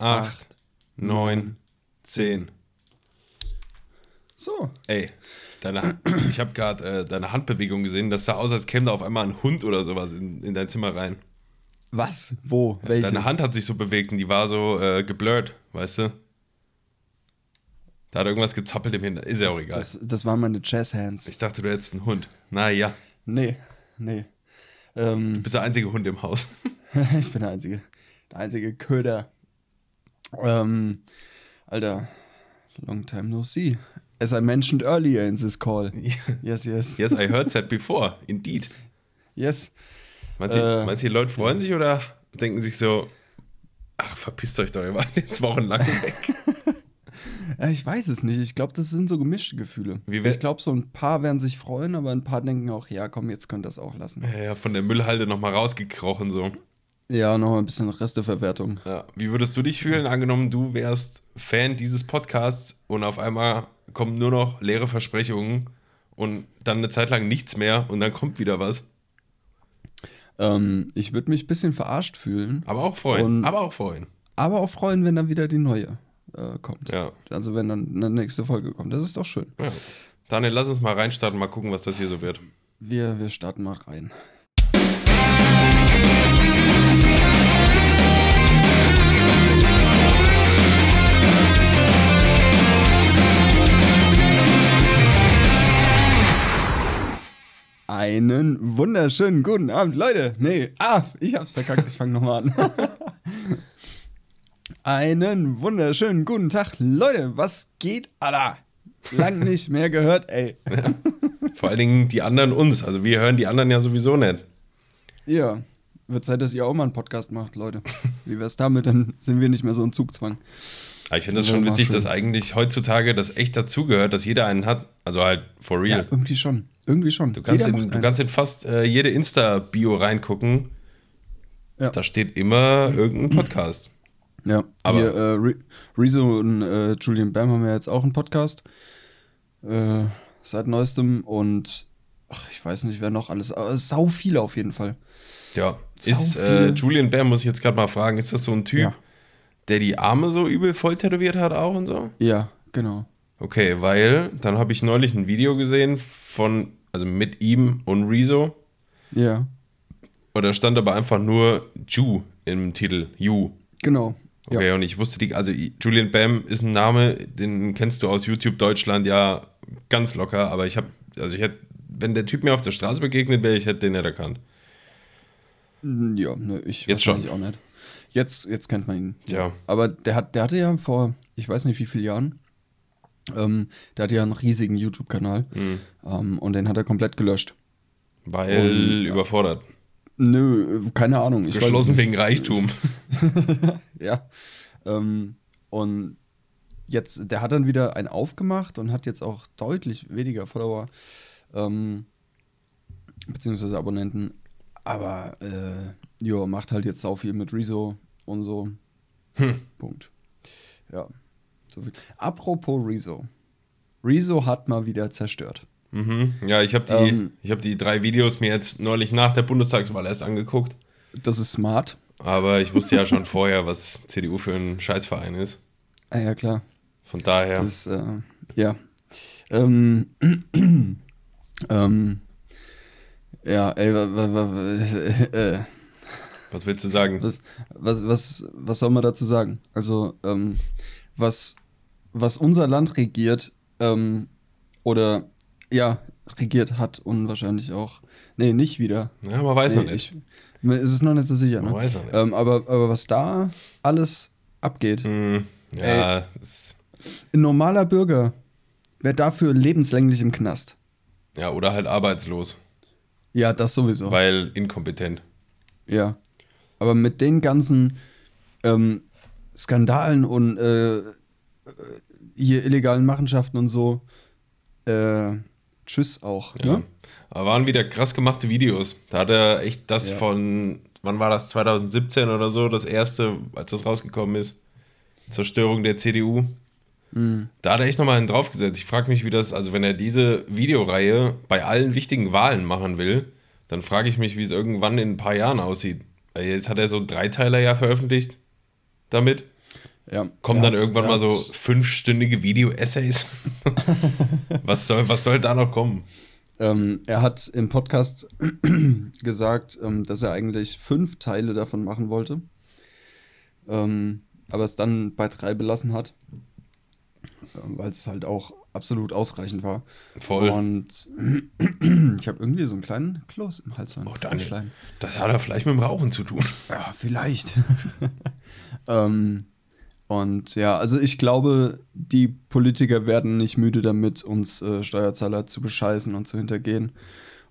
acht, neun, zehn. So. Ey, deine, ich habe gerade äh, deine Handbewegung gesehen. Das sah aus, als käme da auf einmal ein Hund oder sowas in, in dein Zimmer rein. Was? Wo? Welche? Deine Hand hat sich so bewegt und die war so äh, geblurrt, weißt du? Da hat irgendwas gezappelt im Hintergrund. Ist ja auch egal. Das, das waren meine Jazzhands. ich dachte, du hättest einen Hund. Naja, Nee, nee. Ähm, du bist der einzige Hund im Haus. ich bin der einzige, der einzige Köder. Ähm, Alter, long time no see. As I mentioned earlier in this call. Yes, yes. Yes, I heard that before. Indeed. Yes. Meinst du, Äh. die Leute freuen sich oder denken sich so, ach, verpisst euch doch, ihr wart jetzt wochenlang weg. Ja, ich weiß es nicht. Ich glaube, das sind so gemischte Gefühle. Ich glaube, so ein paar werden sich freuen, aber ein paar denken auch, ja, komm, jetzt könnt ihr das auch lassen. Ja, ja, von der Müllhalde nochmal rausgekrochen so. Ja, noch ein bisschen Resteverwertung. Ja. Wie würdest du dich fühlen, angenommen, du wärst Fan dieses Podcasts und auf einmal kommen nur noch leere Versprechungen und dann eine Zeit lang nichts mehr und dann kommt wieder was. Ähm, ich würde mich ein bisschen verarscht fühlen, Aber auch freuen. Und- aber auch freuen. aber auch freuen, wenn dann wieder die neue äh, kommt. Ja. Also wenn dann eine nächste Folge kommt. Das ist doch schön. ja. Daniel, lass uns mal reinstarten, mal gucken, was das hier so wird. Wir, wir starten mal rein. Einen wunderschönen guten Abend, Leute. Nee, ah, ich hab's verkackt, ich fange nochmal an. Einen wunderschönen guten Tag, Leute. Was geht, Alter? Lang nicht mehr gehört, ey. Vor allen Dingen die anderen uns. Also wir hören die anderen ja sowieso nicht. Ja, wird Zeit, dass ihr auch mal einen Podcast macht, Leute. Wie wär's damit? Dann sind wir nicht mehr so ein Zugzwang. Aber ich finde das Ja, schon witzig, schön. dass eigentlich heutzutage das echt dazugehört, dass jeder einen hat. Also halt for real. irgendwie schon. Irgendwie schon. Du kannst, in, du kannst in fast äh, jede Insta-Bio reingucken. Ja. Da steht immer irgendein Podcast. Ja, Aber- Hier, äh, Re Rezo und äh, Julian Bam haben ja jetzt auch einen Podcast. Äh, seit neuestem und ach, ich weiß nicht, wer noch alles. Aber sau viele auf jeden Fall. Ja. Sau Ist äh. Julian Bam, muss ich jetzt gerade mal fragen, ist das so ein Typ, Ja. der die Arme so übel voll tätowiert hat auch und so? Ja, genau. Okay, weil dann habe ich neulich ein Video gesehen von, also mit ihm und Rezo. Ja, Und da stand aber einfach nur Ju im Titel. Ju. genau. Okay, Ja. und ich wusste die, also Julian Bam ist ein Name, den kennst du aus YouTube Deutschland ja ganz locker, aber ich habe, also ich hätte, wenn der Typ mir auf der Straße begegnet wäre, ich hätte den nicht erkannt. Mm, Ja, ne, ich Jetzt schon. auch nicht. Jetzt, jetzt kennt man ihn. Ja. Aber der, hat, der hatte ja vor, ich weiß nicht wie vielen Jahren, ähm, der hatte ja einen riesigen YouTube-Kanal Mhm. ähm, und den hat er komplett gelöscht. Weil Und- überfordert. Nö, keine Ahnung. Ich Geschlossen wegen Reichtum. Ja. Ähm, und jetzt, der hat dann wieder einen aufgemacht und hat jetzt auch deutlich weniger Follower, ähm, beziehungsweise Abonnenten. Aber, äh, ja, macht halt jetzt auch viel mit Rezo und so. Hm. Punkt. Ja. So. Apropos Rezo. Rezo hat mal wieder zerstört. Mhm. Ja, ich habe die, Ähm. ich hab die drei Videos mir jetzt neulich nach der Bundestagswahl erst angeguckt. Das ist smart. Aber ich wusste ja schon vorher, was CDU für ein Scheißverein ist. Ah, ja, klar. Von daher. Das, äh, ja. Ähm, ähm, ja, ey, äh, was willst du sagen? was, was, was, was soll man dazu sagen? Also, ähm, was, was unser Land regiert, ähm, oder, ja, regiert hat und wahrscheinlich auch, nee, nicht wieder. Ja, man weiß noch Nee, nicht. Ich, ist es noch nicht so sicher, Man ne? weiß noch nicht. Ähm, aber, aber was da alles abgeht, Hm, ja, es- ein normaler Bürger wäre dafür lebenslänglich im Knast. ja, oder halt arbeitslos, Ja, das sowieso. weil inkompetent. Ja. Aber mit den ganzen ähm, Skandalen und äh, äh, hier illegalen Machenschaften und so, äh, tschüss auch. Ja. Ne? Aber waren wieder krass gemachte Videos. Da hat er echt das Ja. von, wann war das, 2017 oder so, das erste, als das rausgekommen ist. Zerstörung der CDU. Mhm. Da hat er echt nochmal einen draufgesetzt. Ich frage mich, wie das, also wenn er diese Videoreihe bei allen wichtigen Wahlen machen will, dann frage ich mich, wie es irgendwann in ein paar Jahren aussieht. Jetzt hat er so einen Dreiteiler ja veröffentlicht damit. Ja, Kommen er dann irgendwann er mal so fünfstündige Video-Essays? was, soll, was soll da noch kommen? Ähm, er hat im Podcast gesagt, ähm, dass er eigentlich fünf Teile davon machen wollte, ähm, aber es dann bei drei belassen hat, ähm, weil es halt auch absolut ausreichend war. Voll. Und ich habe irgendwie so einen kleinen Kloß im Hals. Oh, Daniel, das hat er vielleicht mit dem Rauchen zu tun. Ja, vielleicht. ähm, und ja, also ich glaube, die Politiker werden nicht müde damit, uns äh, Steuerzahler zu bescheißen und zu hintergehen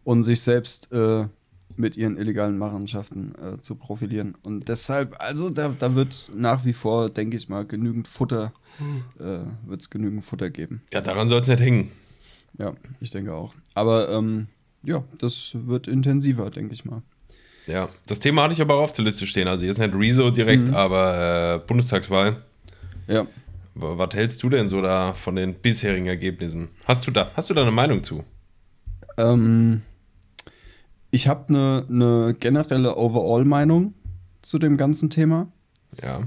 und sich selbst äh, mit ihren illegalen Machenschaften äh, zu profilieren. Und deshalb, also da, da wird nach wie vor, denke ich mal, genügend Futter, äh, wird es genügend Futter geben. Ja, daran soll es nicht hängen. Ja, ich denke auch. Aber ähm, ja, das wird intensiver, denke ich mal. Ja, das Thema hatte ich aber auch auf der Liste stehen. Also jetzt nicht Rezo direkt, aber äh, Bundestagswahl. Ja. Was hältst du denn so da von den bisherigen Ergebnissen? Hast du da, hast du da eine Meinung zu? Ähm, ich habe eine ne generelle Overall-Meinung zu dem ganzen Thema, Ja.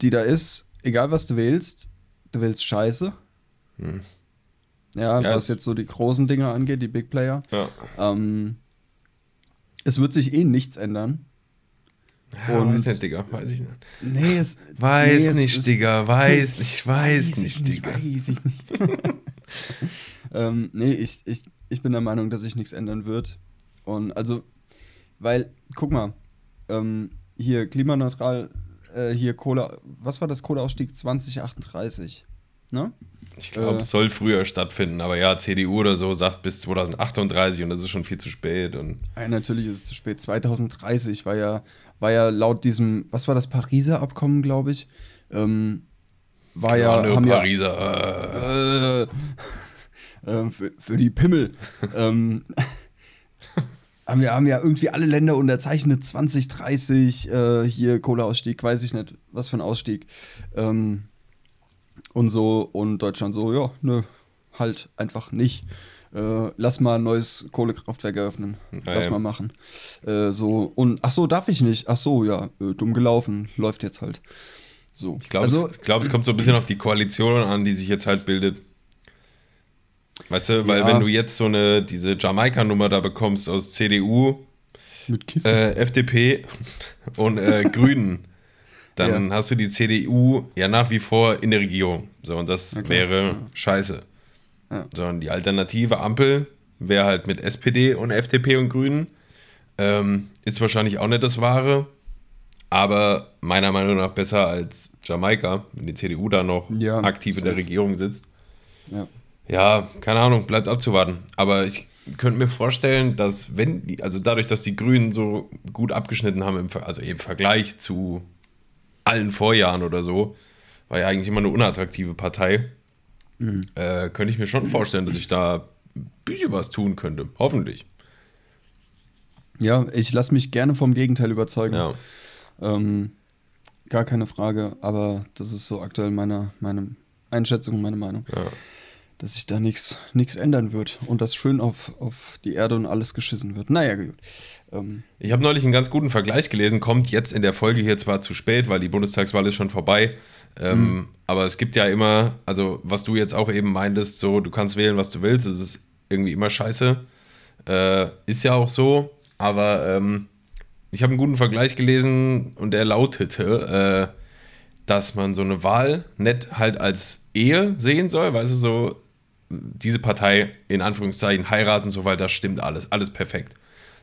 die da ist, egal was du wählst, du wählst Scheiße. Hm. Ja, Ja, was jetzt so die großen Dinge angeht, die Big Player. Ja. Ähm, es wird sich eh nichts ändern. Ja Und- weiß nicht, Digga. Weiß ich nicht. Nee, es. Weiß nee, es nicht, ist- Digga. Weiß nicht, weiß ich nicht, Digga. Weiß ich nicht. ähm, nee, ich, ich, ich bin der Meinung, dass sich nichts ändern wird. Und also, weil, guck mal, ähm, hier klimaneutral, äh, hier Kohle, was war das Kohleausstieg 2038? Ne? Ich glaube, Äh. es soll früher stattfinden, aber ja, CDU oder so sagt bis 2038 und das ist schon viel zu spät. Und Ja, natürlich ist es zu spät. 2030 war ja, war ja laut diesem, was war das Pariser Abkommen, glaube ich, ähm, war ja, Grande haben ja, Pariser. Äh, äh, ähm, für, für die Pimmel. ähm, haben, ja, haben ja irgendwie alle Länder unterzeichnet, 2030, äh, hier Kohleausstieg, weiß ich nicht, was für ein Ausstieg. Ähm, und so, und Deutschland so, ja, nö, halt einfach nicht. Äh, lass mal ein neues Kohlekraftwerk eröffnen. Lass ja. mal machen. Äh, so, und ach so, darf ich nicht. Ach so, ja, äh, dumm gelaufen, läuft jetzt halt. So. ich glaube, also, es, glaub, es kommt so ein bisschen auf die Koalition an, die sich jetzt halt bildet. Weißt du, weil Ja. wenn du jetzt so eine, diese Jamaika-Nummer da bekommst aus CDU, äh, FDP und äh, Grünen, dann hast du die CDU ja nach wie vor in der Regierung. So, und das klar, wäre ja. scheiße. Ja. So, und die alternative Ampel wäre halt mit SPD und FDP und Grünen. Ähm, ist wahrscheinlich auch nicht das Wahre, aber meiner Meinung nach besser als Jamaika, wenn die CDU da noch Ja, aktiv in der. Regierung sitzt. ja. Ja, keine Ahnung, bleibt abzuwarten. Aber ich könnte mir vorstellen, dass wenn die, also dadurch, dass die Grünen so gut abgeschnitten haben, im, also im Vergleich zu allen Vorjahren oder so, war ja eigentlich immer eine unattraktive Partei, äh, könnte ich mir schon vorstellen, dass ich da ein bisschen was tun könnte. Hoffentlich. Ja, ich lasse mich gerne vom Gegenteil überzeugen. Ja. Ähm, gar keine Frage, aber das ist so aktuell meine, meine Einschätzung, meine Meinung, Ja. dass sich da nichts ändern wird und dass schön auf, auf die Erde und alles geschissen wird. Naja, gut. Ähm, Ich habe neulich einen ganz guten Vergleich gelesen, kommt jetzt in der Folge hier zwar zu spät, weil die Bundestagswahl ist schon vorbei, ähm, aber es gibt ja immer, also was du jetzt auch eben meintest, so du kannst wählen, was du willst, es ist irgendwie immer scheiße. Äh, ist ja auch so, aber ähm, ich habe einen guten Vergleich gelesen und der lautete, äh, dass man so eine Wahl nicht halt als Ehe sehen soll, weißt du, so diese Partei in Anführungszeichen heiraten, so weil das stimmt alles, alles perfekt.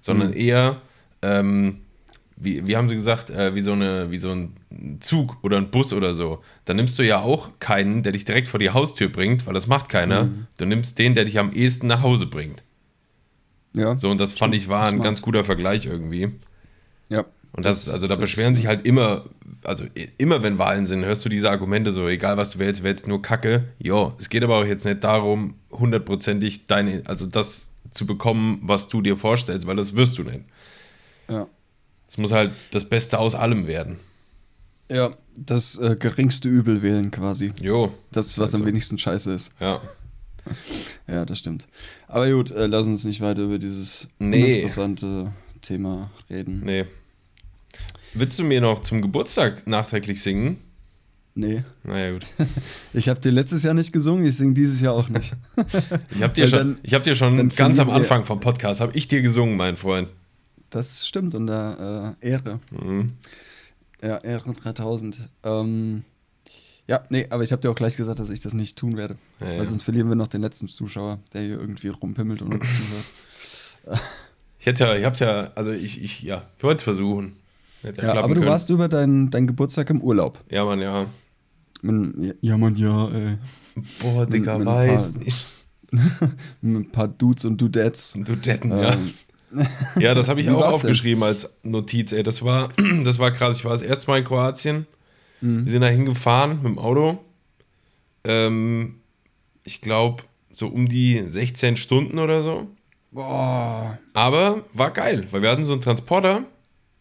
Sondern eher, ähm, wie, wie haben sie gesagt, äh, wie, so eine, wie so ein Zug oder ein Bus oder so. Da nimmst du ja auch keinen, der dich direkt vor die Haustür bringt, weil das macht keiner. Du nimmst den, der dich am ehesten nach Hause bringt. ja. So, und das fand ich war ein Smart. ganz guter Vergleich irgendwie. Ja. Und das, also da beschweren sich halt immer, also immer wenn Wahlen sind, hörst du diese Argumente so, egal was du wählst, wählst nur Kacke. Jo, es geht aber auch jetzt nicht darum, hundertprozentig deine, also das zu bekommen, was du dir vorstellst, weil das wirst du nicht. Ja. Es muss halt das Beste aus allem werden. Ja, das äh, geringste Übel wählen quasi. Jo. Das, was am Also, wenigsten scheiße ist. Ja. Ja, das stimmt. Aber gut, äh, lass uns nicht weiter über dieses Nee. interessante Thema reden. Nee. Willst du mir noch zum Geburtstag nachträglich singen? Nee. Naja, gut. Ich habe dir letztes Jahr nicht gesungen, ich singe dieses Jahr auch nicht. Ich habe dir, Weil schon, dann- ich hab dir schon ganz am Anfang vom Podcast, habe ich dir gesungen, mein Freund. Das stimmt, unter äh, Ehre. Mhm. Ja, Ehre 3000. Ähm, ja, nee, aber ich habe dir auch gleich gesagt, dass ich das nicht tun werde. Ja, weil ja. sonst verlieren wir noch den letzten Zuschauer, der hier irgendwie rumpimmelt und uns zuhört. Ich hätte ja, ich hab's ja, also ich, ich, ja, ich wollte es versuchen. Ja, aber du warst über deinen dein Geburtstag im Urlaub. Ja, Mann, ja. Mit, ja, Mann, ja, ey. Boah, Digga, mit ein weiß paar- nicht. Mit ein paar Dudes und Dudettes. Du Detten, ja. Ähm, Ja, das habe ich auch war's denn? aufgeschrieben als Notiz, ey. Das war, das war krass. Ich war das erste Mal in Kroatien. Mhm. Wir sind da hingefahren mit dem Auto. Ähm, ich glaube, so um die 16 Stunden oder so. Boah. Aber war geil, weil wir hatten so einen Transporter,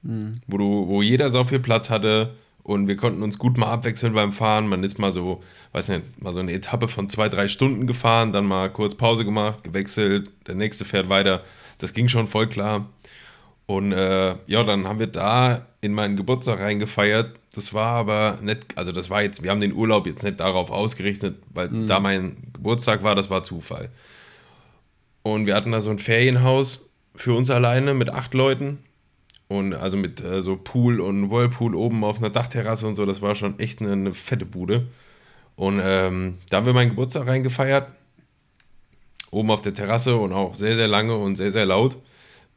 wo, du, wo jeder so viel Platz hatte und wir konnten uns gut mal abwechseln beim Fahren. Man ist mal so, weiß nicht, mal so eine Etappe von zwei, drei Stunden gefahren, dann mal kurz Pause gemacht, gewechselt, der nächste fährt weiter. Das ging schon voll klar. Und äh, ja, dann haben wir da in meinen Geburtstag reingefeiert. Das war aber nicht, also das war jetzt, wir haben den Urlaub jetzt nicht darauf ausgerichtet, weil da mein Geburtstag war, das war Zufall. Und wir hatten da so ein Ferienhaus für uns alleine mit acht Leuten. Und also mit äh, so Pool und Whirlpool oben auf einer Dachterrasse und so. Das war schon echt eine, eine fette Bude. Und ähm, da haben wir meinen Geburtstag reingefeiert. Oben auf der Terrasse und auch sehr, sehr lange und sehr, sehr laut.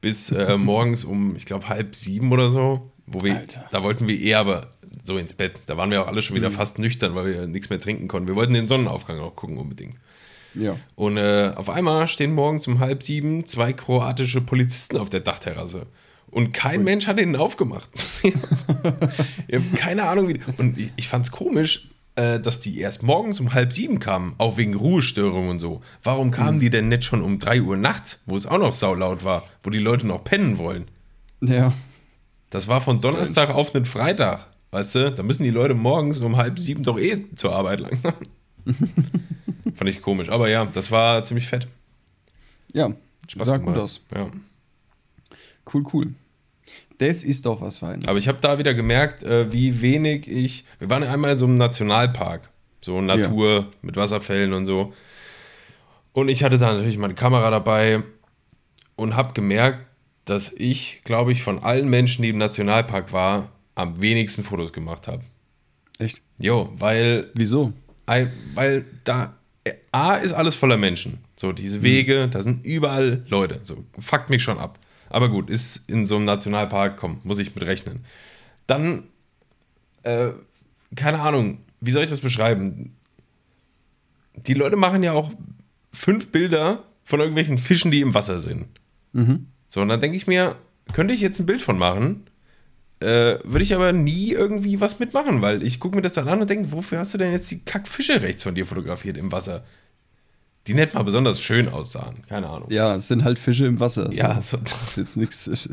Bis äh, morgens um, ich glaube, halb sieben oder so. Wo wir, Alter. da wollten wir eher aber so ins Bett. Da waren wir auch alle schon wieder fast nüchtern, weil wir nichts mehr trinken konnten. Wir wollten den Sonnenaufgang auch gucken unbedingt. Ja. Und äh, auf einmal stehen morgens um halb sieben zwei kroatische Polizisten auf der Dachterrasse. Und kein Mensch hat ihnen aufgemacht. ich habe keine Ahnung, wie. Und ich, ich fand es komisch, äh, dass die erst morgens um halb sieben kamen, auch wegen Ruhestörungen und so. Warum kamen die denn nicht schon um drei Uhr nachts, wo es auch noch saulaut war, wo die Leute noch pennen wollen? Ja. Das war von Donnerstag auf einen Freitag. Weißt du, da müssen die Leute morgens um halb sieben doch eh zur Arbeit langsam. Fand ich komisch. Aber ja, das war ziemlich fett. Ja. Spaß Sah gemacht. gut aus. Ja. Cool, cool. Das ist doch was Feines. Aber ich habe da wieder gemerkt, äh, wie wenig ich. Wir waren einmal in so einem Nationalpark, so Natur mit Wasserfällen und so. Und ich hatte da natürlich meine Kamera dabei und habe gemerkt, dass ich, glaube ich, von allen Menschen, die im Nationalpark war, am wenigsten Fotos gemacht habe. Echt? Jo, weil Wieso? Ei- weil da A ist alles voller Menschen. So diese Wege, da sind überall Leute. So fuckt mich schon ab. Aber gut, ist in so einem Nationalpark, komm, muss ich mit rechnen. Dann, äh, keine Ahnung, wie soll ich das beschreiben? Die Leute machen ja auch fünf Bilder von irgendwelchen Fischen, die im Wasser sind. So, und dann denke ich mir, könnte ich jetzt ein Bild von machen? Äh, Würde ich aber nie irgendwie was mitmachen, weil ich gucke mir das dann an und denke, wofür hast du denn jetzt die Kackfische rechts von dir fotografiert im Wasser? Die nicht mal besonders schön aussahen. Keine Ahnung. Ja, es sind halt Fische im Wasser. so. Ja, so- das ist jetzt nichts.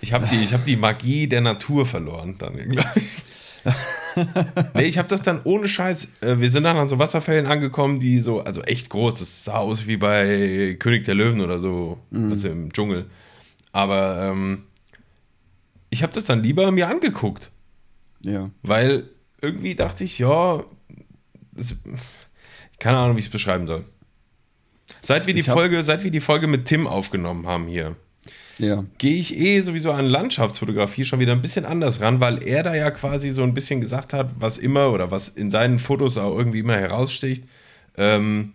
Ich habe die, ich hab die Magie der Natur verloren, dann, glaube ich. nee, ich habe das dann ohne Scheiß. Äh, wir sind dann an so Wasserfällen angekommen, die so, also echt groß. Das sah aus wie bei König der Löwen oder so, also im Dschungel. Aber ähm, ich habe das dann lieber mir angeguckt. Ja. Weil irgendwie dachte ich, ja, es, keine Ahnung, wie ich es beschreiben soll. Seit wir, die hab- Folge, seit wir die Folge mit Tim aufgenommen haben hier, Ja. gehe ich eh sowieso an Landschaftsfotografie schon wieder ein bisschen anders ran, weil er da ja quasi so ein bisschen gesagt hat, was immer oder was in seinen Fotos auch irgendwie immer heraussticht, ähm,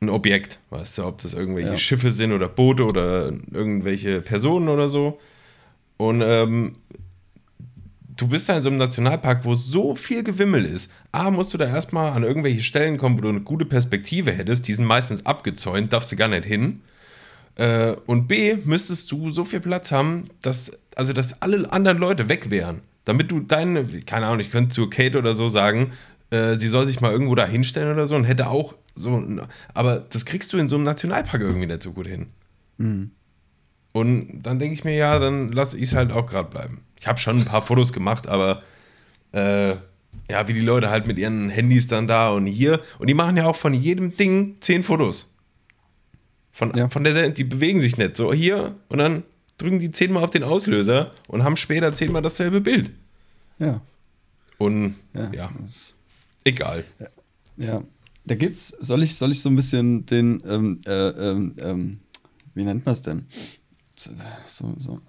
ein Objekt, weißt du, ob das irgendwelche Ja. Schiffe sind oder Boote oder irgendwelche Personen oder so. Und ähm, du bist da in so einem Nationalpark, wo so viel Gewimmel ist. A, musst du da erstmal an irgendwelche Stellen kommen, wo du eine gute Perspektive hättest. Die sind meistens abgezäunt, darfst du gar nicht hin. Äh, und B, müsstest du so viel Platz haben, dass, also, dass alle anderen Leute weg wären. Damit du deine, keine Ahnung, ich könnte zu Kate oder so sagen, äh, sie soll sich mal irgendwo da hinstellen oder so und hätte auch so, aber das kriegst du in so einem Nationalpark irgendwie nicht so gut hin. Und dann denke ich mir, ja, dann lasse ich es halt auch gerade bleiben. Ich habe schon ein paar Fotos gemacht, aber äh, ja, wie die Leute halt mit ihren Handys dann da und hier. Und die machen ja auch von jedem Ding zehn Fotos. Von, Ja. von der, die bewegen sich nicht. So hier und dann drücken die zehnmal auf den Auslöser und haben später zehnmal dasselbe Bild. Ja. Und Ja. ja, Egal. Ja. Da gibt's, soll ich, soll ich so ein bisschen den, ähm, äh, ähm, ähm, wie nennt man es denn? So, so,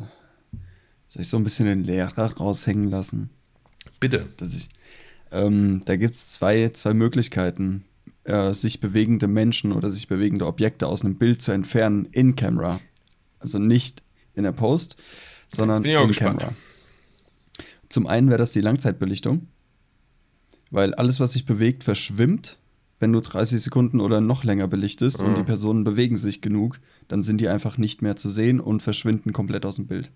soll ich so ein bisschen den Lehrer raushängen lassen? Bitte. Dass ich, ähm, da gibt es zwei, zwei Möglichkeiten, äh, sich bewegende Menschen oder sich bewegende Objekte aus einem Bild zu entfernen in Camera. Also nicht in der Post, sondern in gespannt. Camera. Zum einen wäre das die Langzeitbelichtung, weil alles, was sich bewegt, verschwimmt wenn du 30 Sekunden oder noch länger belichtest mhm. und die Personen bewegen sich genug, dann sind die einfach nicht mehr zu sehen und verschwinden komplett aus dem Bild.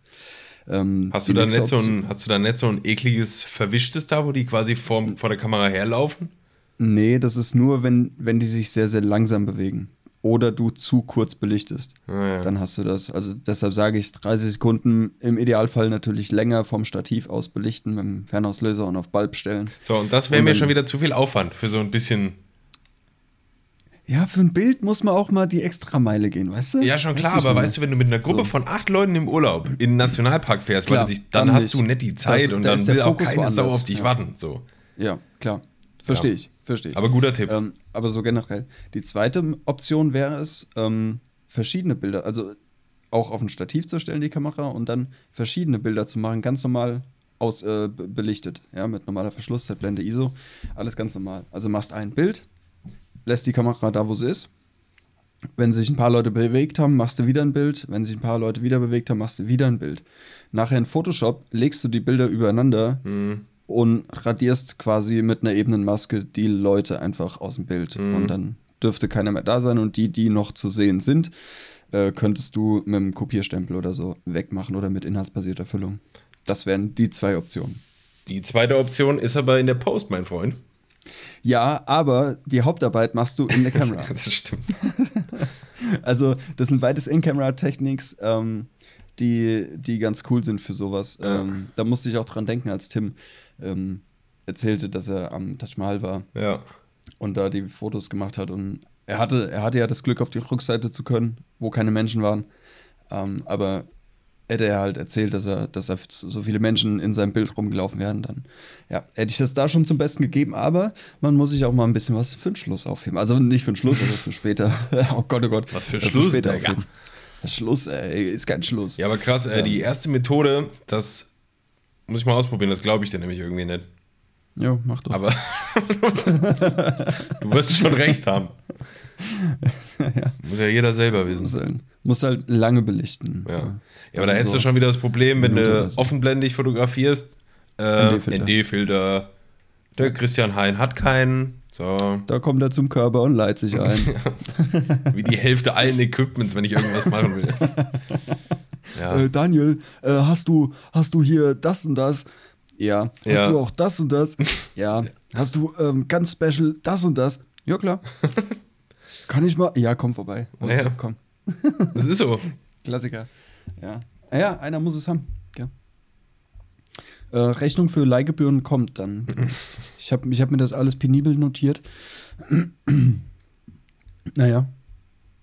Ähm, hast, du da nicht so ein, hast du da nicht so ein ekliges Verwischtes da, wo die quasi vor, vor der Kamera herlaufen? Nee, das ist nur, wenn, wenn die sich sehr, sehr langsam bewegen. Oder du zu kurz belichtest. Ah, ja. Dann hast du das. Also deshalb sage ich 30 Sekunden, im Idealfall natürlich länger vom Stativ aus belichten mit dem Fernauslöser und auf Bulb stellen. So, und das wäre mir schon wieder zu viel Aufwand für so ein bisschen ja, für ein Bild muss man auch mal die Extrameile gehen, weißt du? Ja, schon klar, aber weißt du, wenn du mit einer Gruppe so. von acht Leuten im Urlaub in den Nationalpark fährst, klar, dich, dann, dann hast du nicht die Zeit das, und da dann will auch keine Sau auf dich ja. warten. So. Ja, klar. Verstehe ja. ich, verstehe ich. Aber guter Tipp. Ähm, aber so generell. Die zweite Option wäre es, ähm, verschiedene Bilder, also auch auf ein Stativ zu stellen, die Kamera, und dann verschiedene Bilder zu machen, ganz normal aus, äh, belichtet, ja, mit normaler Verschlusszeitblende ISO, alles ganz normal. Also machst ein Bild, lässt die Kamera da, wo sie ist. Wenn sich ein paar Leute bewegt haben, machst du wieder ein Bild. Wenn sich ein paar Leute wieder bewegt haben, machst du wieder ein Bild. Nachher in Photoshop legst du die Bilder übereinander mhm. und radierst quasi mit einer ebenen Maske die Leute einfach aus dem Bild. Mhm. Und dann dürfte keiner mehr da sein. Und die, die noch zu sehen sind, äh, könntest du mit einem Kopierstempel oder so wegmachen oder mit inhaltsbasierter Füllung. Das wären die zwei Optionen. Die zweite Option ist aber in der Post, mein Freund. Ja, aber die Hauptarbeit machst du in der Kamera. das stimmt. also, das sind beides In-Camera-Techniques, ähm, die, die ganz cool sind für sowas. Ja. Ähm, da musste ich auch dran denken, als Tim ähm, erzählte, dass er am Taj Mahal war. Ja. Und da die Fotos gemacht hat. Und er hatte, er hatte ja das Glück, auf die Rückseite zu können, wo keine Menschen waren. Ähm, aber hätte er halt erzählt, dass er, dass er so viele Menschen in seinem Bild rumgelaufen wären, dann ja, hätte ich das da schon zum Besten gegeben, aber man muss sich auch mal ein bisschen was für den Schluss aufheben. Also nicht für den Schluss, aber für später. oh Gott, oh Gott. Was für, Schluss, für später aufheben. Schluss, ey, ist kein Schluss. Ja, aber krass, äh, ja. die erste Methode, das muss ich mal ausprobieren, das glaube ich dir nämlich irgendwie nicht. Ja, mach doch. Aber du wirst schon recht haben. ja. Muss ja jeder selber wissen. Muss halt, muss halt lange belichten. Ja, ja aber da hättest so du schon wieder das Problem, wenn du offenblendig fotografierst, äh, ND-Filter. Der Christian Hein hat keinen. So. Da kommt er zum Körper und leiht sich ein. Wie die Hälfte allen Equipments, wenn ich irgendwas machen will. Ja. Äh, Daniel, äh, hast, du, hast du hier das und das? Ja. Hast ja. du auch das und das? Ja. Hast du ähm, ganz special das und das? Ja, klar. Kann ich mal? Ja, komm vorbei. Ja, ja. komm. Das ist so. Klassiker. Ja. Ah ja, einer muss es haben. Ja. Äh, Rechnung für Leihgebühren kommt dann. ich habe ich hab mir das alles penibel notiert. naja.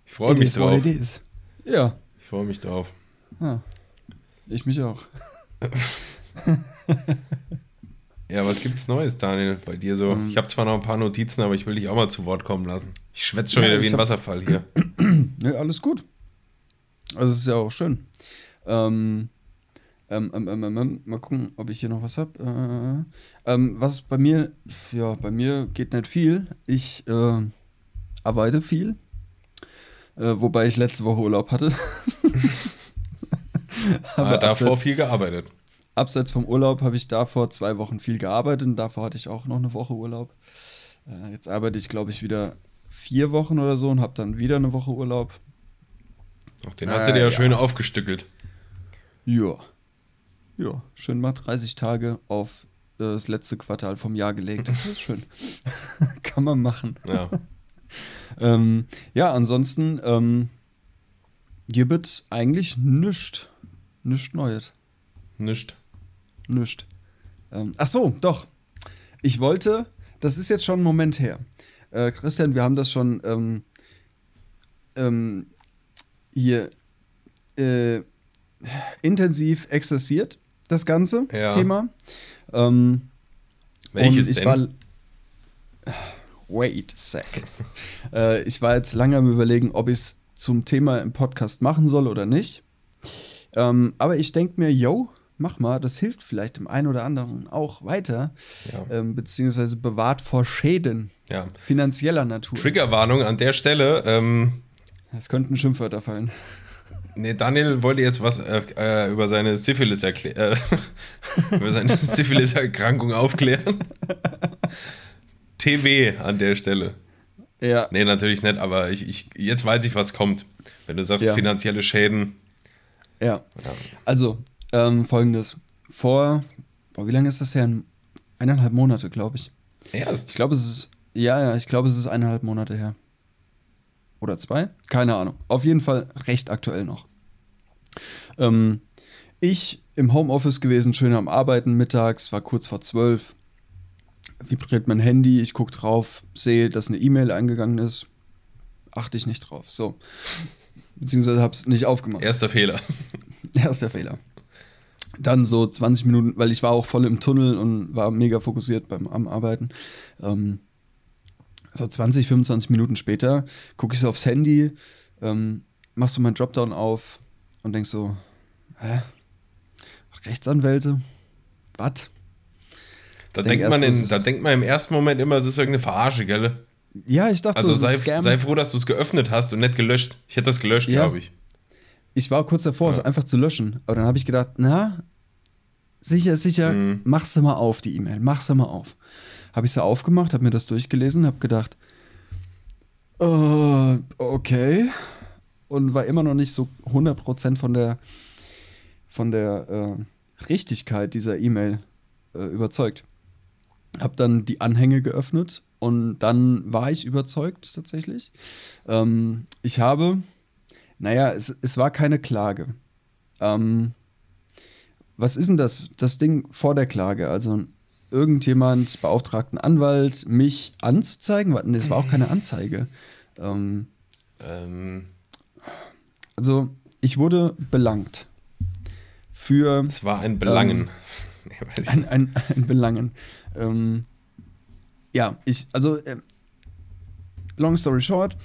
Ich freue mich drauf. Ja. Ich freue mich drauf. Ja. Ich mich auch. Ja, was gibt's Neues, Daniel, bei dir so? Ähm, ich habe zwar noch ein paar Notizen, aber ich will dich auch mal zu Wort kommen lassen. Ich schwätze schon ja, wieder wie ein Wasserfall hier. ja, alles gut. Also es ist ja auch schön. Ähm, ähm, ähm, ähm, ähm mal gucken, ob ich hier noch was habe. Äh, was bei mir, ja, bei mir geht nicht viel. Ich äh, arbeite viel. Äh, wobei ich letzte Woche Urlaub hatte. aber ah, davor viel gearbeitet abseits vom Urlaub habe ich davor zwei Wochen viel gearbeitet und davor hatte ich auch noch eine Woche Urlaub. Äh, jetzt arbeite ich, glaube ich, wieder vier Wochen oder so und habe dann wieder eine Woche Urlaub. Ach, den hast äh, du dir ja, ja schön aufgestückelt. Ja. Ja, schön mal 30 Tage auf das letzte Quartal vom Jahr gelegt. Das ist schön. Kann man machen. Ja. ähm, ja, ansonsten ähm, gibt eigentlich nichts. Nichts Neues. Nichts. Nischt. Ähm, ach so, doch. Ich wollte, das ist jetzt schon ein Moment her. Äh, Christian, wir haben das schon ähm, ähm, hier äh, intensiv exerziert, das ganze ja. Thema. Ähm, Welches denn? War, Wait a sec. äh, ich war jetzt lange am Überlegen, ob ich es zum Thema im Podcast machen soll oder nicht. Ähm, aber ich denke mir, yo, mach mal, das hilft vielleicht dem einen oder anderen auch weiter, ja. ähm, beziehungsweise bewahrt vor Schäden ja. finanzieller Natur. Triggerwarnung an der Stelle. Ähm, es könnten Schimpfwörter fallen. Nee, Daniel wollte jetzt was äh, äh über seine Syphilis erklären. Äh, über seine Syphilis-Erkrankung aufklären. TW an der Stelle. Ja. Nee, natürlich nicht, aber ich, ich, jetzt weiß ich, was kommt. Wenn du sagst, ja. finanzielle Schäden. Ja. ja. Also, ähm, folgendes. Vor, boah, wie lange ist das her? Eineinhalb Monate, glaube ich. Erst? Ich glaube, es ist, ja, ja, ich glaube, es ist eineinhalb Monate her. Oder zwei? Keine Ahnung. Auf jeden Fall recht aktuell noch. Ähm, ich im Homeoffice gewesen, schön am Arbeiten mittags, war kurz vor zwölf. Vibriert mein Handy, ich gucke drauf, sehe, dass eine E-Mail eingegangen ist. Achte ich nicht drauf. So. Beziehungsweise habe es nicht aufgemacht. Erster Fehler. Erster Fehler. Dann so 20 Minuten, weil ich war auch voll im Tunnel und war mega fokussiert beim am Arbeiten. Ähm, so 20, 25 Minuten später gucke ich so aufs Handy, ähm, machst so meinen Dropdown auf und denk so, hä? Rechtsanwälte? Was? Da, denk denkt man in, da denkt man im ersten Moment immer, es ist irgendeine Verarsche, gell? Ja, ich dachte, also so, sei, sei froh, dass du es geöffnet hast und nicht gelöscht. Ich hätte das gelöscht, ja. glaube ich. Ich war kurz davor, ja. es einfach zu löschen. Aber dann habe ich gedacht, na, sicher, sicher, mhm. mach sie mal auf, die E-Mail, mach sie mal auf. Habe ich sie aufgemacht, habe mir das durchgelesen, habe gedacht, uh, okay. Und war immer noch nicht so 100% von der, von der äh, Richtigkeit dieser E-Mail äh, überzeugt. Habe dann die Anhänge geöffnet und dann war ich überzeugt tatsächlich. Ähm, ich habe, naja, es, es war keine Klage. Ähm, was ist denn das, das Ding vor der Klage? Also irgendjemand beauftragt einen Anwalt, mich anzuzeigen? Nee, es war auch keine Anzeige. Ähm, ähm. Also ich wurde belangt für. Es war ein Belangen. Ähm, ein, ein, ein Belangen. Ähm, ja, ich, also, äh, long story short,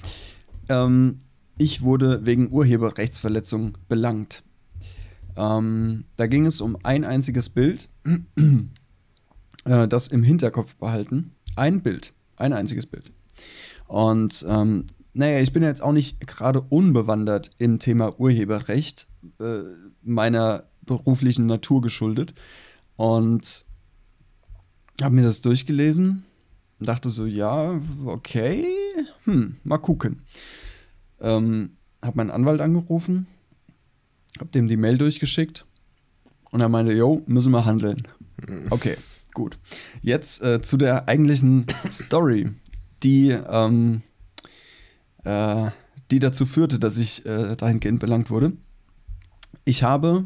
ähm, ich wurde wegen Urheberrechtsverletzung belangt. Ähm, da ging es um ein einziges Bild, äh, das im Hinterkopf behalten. Ein Bild, ein einziges Bild. Und ähm, naja, ich bin jetzt auch nicht gerade unbewandert im Thema Urheberrecht, äh, meiner beruflichen Natur geschuldet. Und habe mir das durchgelesen und dachte so, ja, okay, hm, mal gucken. Ähm, habe meinen Anwalt angerufen, habe dem die Mail durchgeschickt und er meinte, jo, müssen wir handeln. Mhm. Okay, gut. Jetzt äh, zu der eigentlichen Story, die, ähm, äh, die dazu führte, dass ich äh, dahingehend belangt wurde. Ich habe,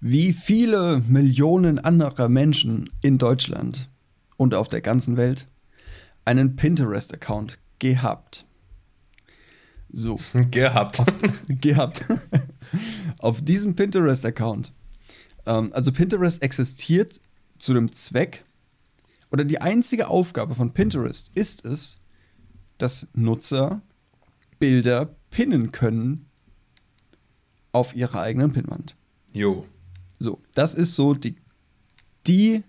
wie viele Millionen anderer Menschen in Deutschland und auf der ganzen Welt, einen Pinterest-Account gehabt. So. Gehabt. Auf, gehabt. Auf diesem Pinterest-Account. Ähm, also Pinterest existiert zu dem Zweck, oder die einzige Aufgabe von Pinterest ist es, dass Nutzer Bilder pinnen können auf ihrer eigenen Pinnwand. Jo. So, das ist so die, die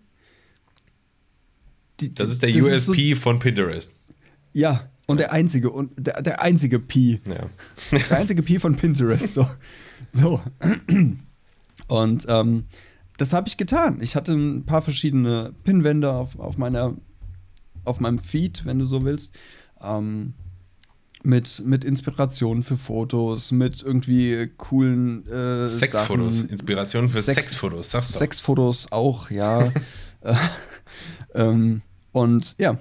die, das ist der das USP ist so, von Pinterest. Ja, und der einzige, und der, der einzige P. Ja. der einzige P von Pinterest. So. so. Und ähm, das habe ich getan. Ich hatte ein paar verschiedene Pinwände auf, auf, meiner, auf meinem Feed, wenn du so willst. Ähm, mit, mit Inspirationen für Fotos, mit irgendwie coolen äh, Sexfotos. Inspiration für Sex, Sexfotos. Sexfotos auch, ja. Äh, ähm, und ja,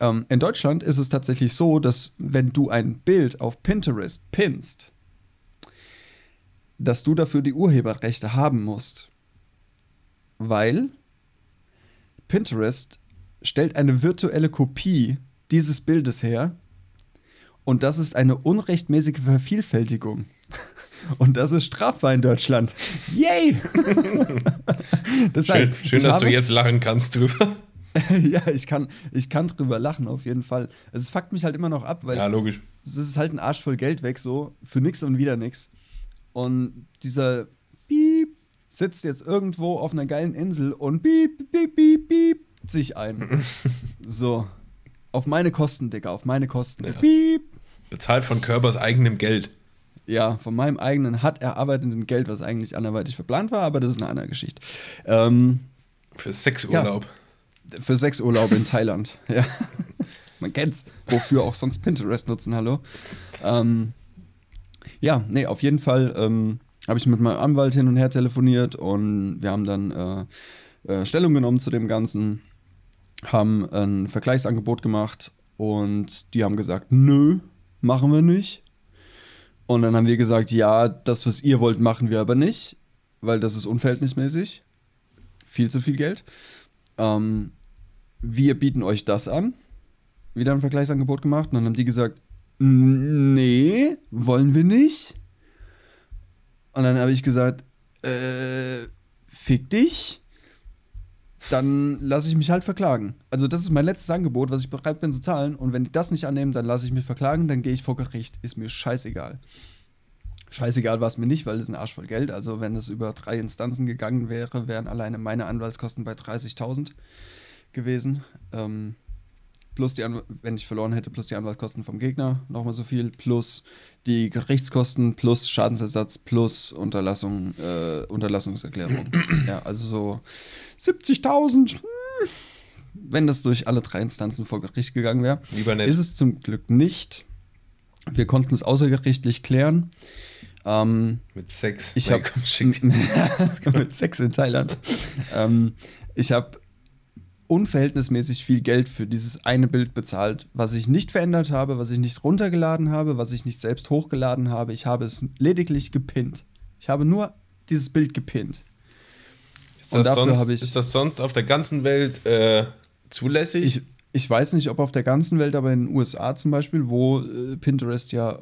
ähm, in Deutschland ist es tatsächlich so, dass wenn du ein Bild auf Pinterest pinnst, dass du dafür die Urheberrechte haben musst. Weil Pinterest stellt eine virtuelle Kopie dieses Bildes her und das ist eine unrechtmäßige Vervielfältigung. Und das ist strafbar in Deutschland. Yay! das heißt, schön, schön dass du jetzt lachen kannst drüber. ja, ich kann, ich kann drüber lachen, auf jeden Fall. Es fuckt mich halt immer noch ab, weil. Ja, logisch. Es ist halt ein Arsch voll Geld weg, so. Für nix und wieder nix. Und dieser Piep sitzt jetzt irgendwo auf einer geilen Insel und piep, piep, piep, piep sich ein. so. Auf meine Kosten, Digga, auf meine Kosten. Ja. Piep. Bezahlt von Körpers eigenem Geld. Ja, von meinem eigenen hat erarbeiteten Geld, was eigentlich anderweitig verplant war, aber das ist eine andere Geschichte. Ähm, für Sexurlaub. Ja, für Sexurlaub in Thailand, ja. Man kennt's. Wofür auch sonst Pinterest nutzen, hallo. Ähm, ja, nee, auf jeden Fall ähm, habe ich mit meinem Anwalt hin und her telefoniert und wir haben dann äh, äh, Stellung genommen zu dem Ganzen, haben ein Vergleichsangebot gemacht und die haben gesagt, nö, machen wir nicht. Und dann haben wir gesagt, ja, das, was ihr wollt, machen wir aber nicht, weil das ist unverhältnismäßig. Viel zu viel Geld. Ähm, wir bieten euch das an. Wieder ein Vergleichsangebot gemacht. Und dann haben die gesagt, nee, wollen wir nicht. Und dann habe ich gesagt, äh, fick dich. Dann lasse ich mich halt verklagen. Also, das ist mein letztes Angebot, was ich bereit bin zu zahlen. Und wenn die das nicht annehmen, dann lasse ich mich verklagen, dann gehe ich vor Gericht. Ist mir scheißegal. Scheißegal war es mir nicht, weil es ein Arsch voll Geld. Also, wenn es über drei Instanzen gegangen wäre, wären alleine meine Anwaltskosten bei 30.000 gewesen. Ähm, plus die, An wenn ich verloren hätte, plus die Anwaltskosten vom Gegner, nochmal so viel, plus die Gerichtskosten, plus Schadensersatz, plus Unterlassung, äh, Unterlassungserklärung. ja, also so 70.000. Hm, wenn das durch alle drei Instanzen vor Gericht gegangen wäre, ist es zum Glück nicht. Wir konnten es außergerichtlich klären. Ähm, mit Sex. Ich habe mit Sex in Thailand. ähm, ich habe unverhältnismäßig viel Geld für dieses eine Bild bezahlt, was ich nicht verändert habe, was ich nicht runtergeladen habe, was ich nicht selbst hochgeladen habe. Ich habe es lediglich gepinnt. Ich habe nur dieses Bild gepinnt. Ist das, sonst, ist das sonst auf der ganzen Welt äh, zulässig? Ich, ich weiß nicht, ob auf der ganzen Welt, aber in den USA zum Beispiel, wo äh, Pinterest ja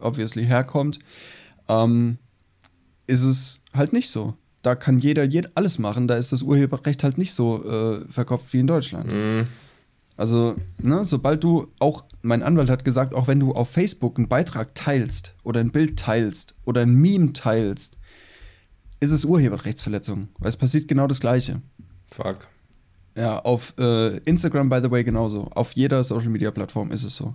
obviously herkommt, ähm, ist es halt nicht so da kann jeder jed alles machen. Da ist das Urheberrecht halt nicht so äh, verkopft wie in Deutschland. Mhm. Also, ne, sobald du auch, mein Anwalt hat gesagt, auch wenn du auf Facebook einen Beitrag teilst oder ein Bild teilst oder ein Meme teilst, ist es Urheberrechtsverletzung. Weil es passiert genau das Gleiche. Fuck. Ja, auf äh, Instagram, by the way, genauso. Auf jeder Social Media Plattform ist es so.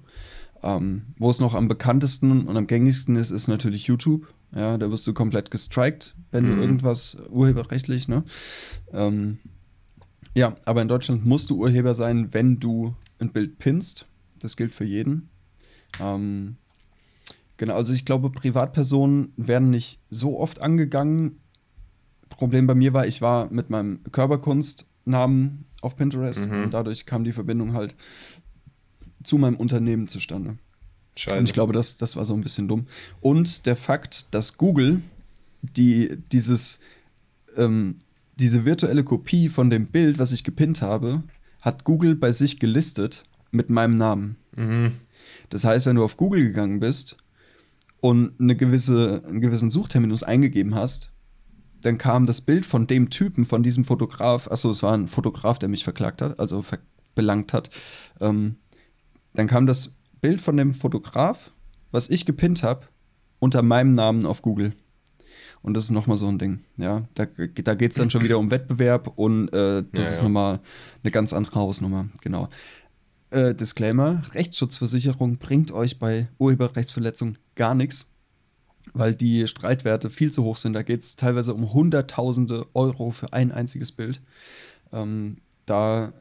Ähm, wo es noch am bekanntesten und am gängigsten ist, ist natürlich YouTube. Ja, da wirst du komplett gestrikt, wenn mhm. du irgendwas urheberrechtlich, ne? Ähm, ja, aber in Deutschland musst du Urheber sein, wenn du ein Bild pinnst. Das gilt für jeden. Ähm, genau, also ich glaube, Privatpersonen werden nicht so oft angegangen. Problem bei mir war, ich war mit meinem Körperkunstnamen auf Pinterest mhm. und dadurch kam die Verbindung halt zu meinem Unternehmen zustande. Scheiße. Und ich glaube, das, das war so ein bisschen dumm. Und der Fakt, dass Google die, dieses, ähm, diese virtuelle Kopie von dem Bild, was ich gepinnt habe, hat Google bei sich gelistet mit meinem Namen. Mhm. Das heißt, wenn du auf Google gegangen bist und eine gewisse, einen gewissen Suchterminus eingegeben hast, dann kam das Bild von dem Typen, von diesem Fotograf, achso, es war ein Fotograf, der mich verklagt hat, also belangt hat, ähm, dann kam das Bild von dem Fotograf, was ich gepinnt habe, unter meinem Namen auf Google. Und das ist nochmal so ein Ding. Ja, da, da geht es dann schon wieder um Wettbewerb und äh, das ja, ist ja. nochmal eine ganz andere Hausnummer. Genau. Äh, Disclaimer: Rechtsschutzversicherung bringt euch bei Urheberrechtsverletzung gar nichts, weil die Streitwerte viel zu hoch sind. Da geht es teilweise um Hunderttausende Euro für ein einziges Bild. Ähm, da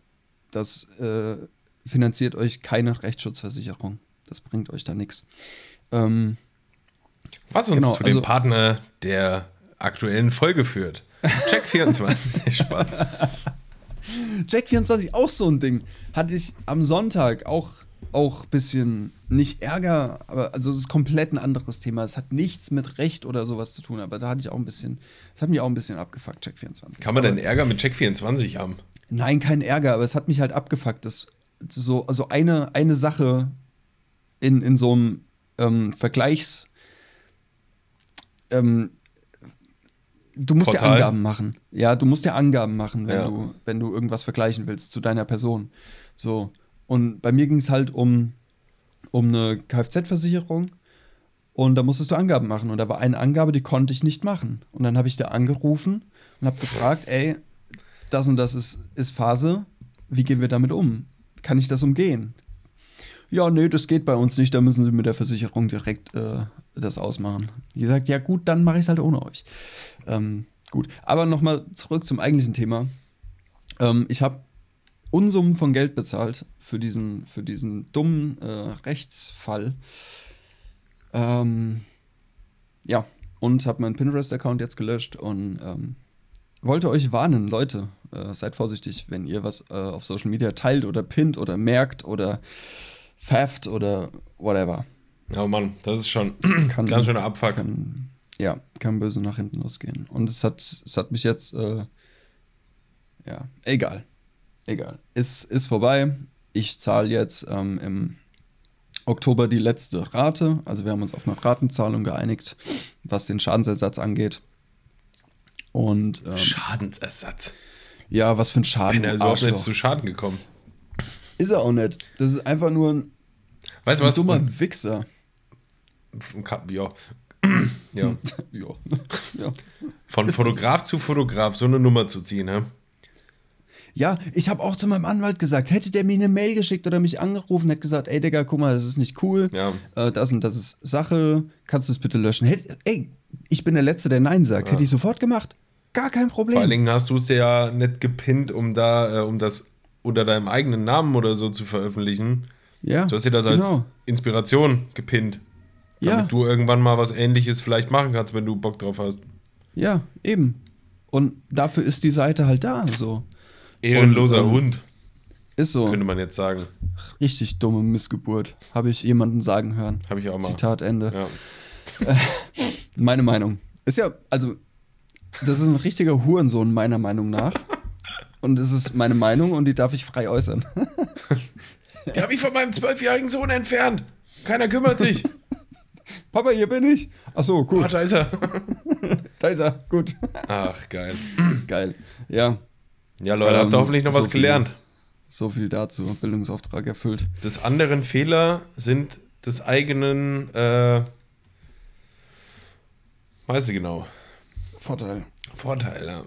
das äh, finanziert euch keine Rechtsschutzversicherung. Das bringt euch da nichts. Ähm, Was uns genau, zu also, dem Partner der aktuellen Folge führt. Check 24. Spaß. Check 24 auch so ein Ding. Hatte ich am Sonntag auch auch ein bisschen nicht Ärger, aber also das ist komplett ein anderes Thema. Es hat nichts mit Recht oder sowas zu tun, aber da hatte ich auch ein bisschen, das hat mich auch ein bisschen abgefuckt, Check 24. Kann man denn Ärger mit Check 24 haben? Nein, kein Ärger, aber es hat mich halt abgefuckt, dass so, also eine, eine Sache in, in so einem ähm, Vergleichs ähm, du musst ja Portal? Angaben machen. Ja, du musst ja Angaben machen, wenn, Ja. du, wenn du irgendwas vergleichen willst zu deiner Person. So. Und bei mir ging es halt um, um eine Kfz-Versicherung. Und da musstest du Angaben machen. Und da war eine Angabe, die konnte ich nicht machen. Und dann habe ich da angerufen und habe gefragt, ey, das und das ist, ist Phase. Wie gehen wir damit um? Kann ich das umgehen? Ja, nee, das geht bei uns nicht. Da müssen Sie mit der Versicherung direkt äh, das ausmachen. Die gesagt, ja gut, dann mache ich es halt ohne euch. Ähm, gut, aber nochmal zurück zum eigentlichen Thema. Ähm, ich habe Unsummen von Geld bezahlt für diesen, für diesen dummen äh, Rechtsfall. Ähm, ja, und habe meinen Pinterest-Account jetzt gelöscht und ähm, wollte euch warnen, Leute, äh, seid vorsichtig, wenn ihr was äh, auf Social Media teilt oder pinnt oder merkt oder pfefft oder whatever. Oh Mann, das ist schon Kann- ganz schöner Abfuck. Kann, ja, kann böse nach hinten losgehen. Und es hat, es hat mich jetzt, äh, ja, egal. Egal. Ist, ist vorbei. Ich zahle jetzt ähm, im Oktober die letzte Rate. Also wir haben uns auf eine Ratenzahlung geeinigt, was den Schadensersatz angeht. Und ähm, Schadensersatz. Ja, was für ein Schaden. Bin er du überhaupt nicht zu Schaden gekommen. Ist er auch nicht. Das ist einfach nur ein, Weißt du ein was? dummer Und- Wichser. Ja. ja. ja. ja. Von Fotograf zu Fotograf so eine Nummer zu ziehen, hä? Ja, ich habe auch zu meinem Anwalt gesagt, hätte der mir eine Mail geschickt oder mich angerufen, hätte gesagt, ey Digga, guck mal, das ist nicht cool, Ja. äh, das und das ist Sache, kannst du es bitte löschen? Hätt, ey, ich bin der Letzte, der Nein sagt. Hätte ich sofort gemacht. Gar kein Problem. Vor allen Dingen hast du es dir ja nicht gepinnt, um da, äh, um das unter deinem eigenen Namen oder so zu veröffentlichen. ja, Du hast dir das als genau. Inspiration gepinnt. Damit Ja. du irgendwann mal was ähnliches vielleicht machen kannst, wenn du Bock drauf hast. Ja, eben. Und dafür ist die Seite halt da, so. Ehrenloser Und, ähm, Hund, Ist so. könnte man jetzt sagen. Richtig dumme Missgeburt. Habe ich jemanden sagen hören. Habe ich auch mal. Zitat Ende. Ja. Meine Meinung. Ist ja, also, das ist ein richtiger Hurensohn, meiner Meinung nach. Und es ist meine Meinung und die darf ich frei äußern. Die habe ich von meinem zwölfjährigen Sohn entfernt. Keiner kümmert sich. Papa, hier bin ich. Ach so, gut. Ah, da ist er. Da ist er. Gut. Ach, geil. Geil. Ja, Ja, Leute, habt ihr Ähm, hoffentlich noch so was viel. gelernt. so viel dazu. Bildungsauftrag erfüllt. Des anderen Fehler sind des eigenen, äh, weiß ich genau, Vorteil. Vorteile.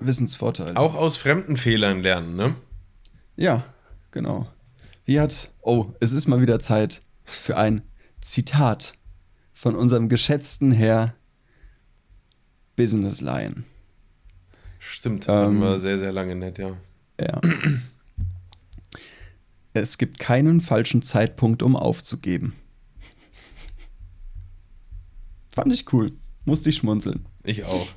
Wissensvorteil. Auch aus fremden Fehlern lernen, ne? Ja, genau. Wie hat. Oh, es ist mal wieder Zeit für ein Zitat von unserem geschätzten Herr Business Lion. Stimmt, Ähm, wir sehr, sehr lange nicht, ja. Ja. Es gibt keinen falschen Zeitpunkt, um aufzugeben. Fand ich cool. Musste ich schmunzeln. Ich auch.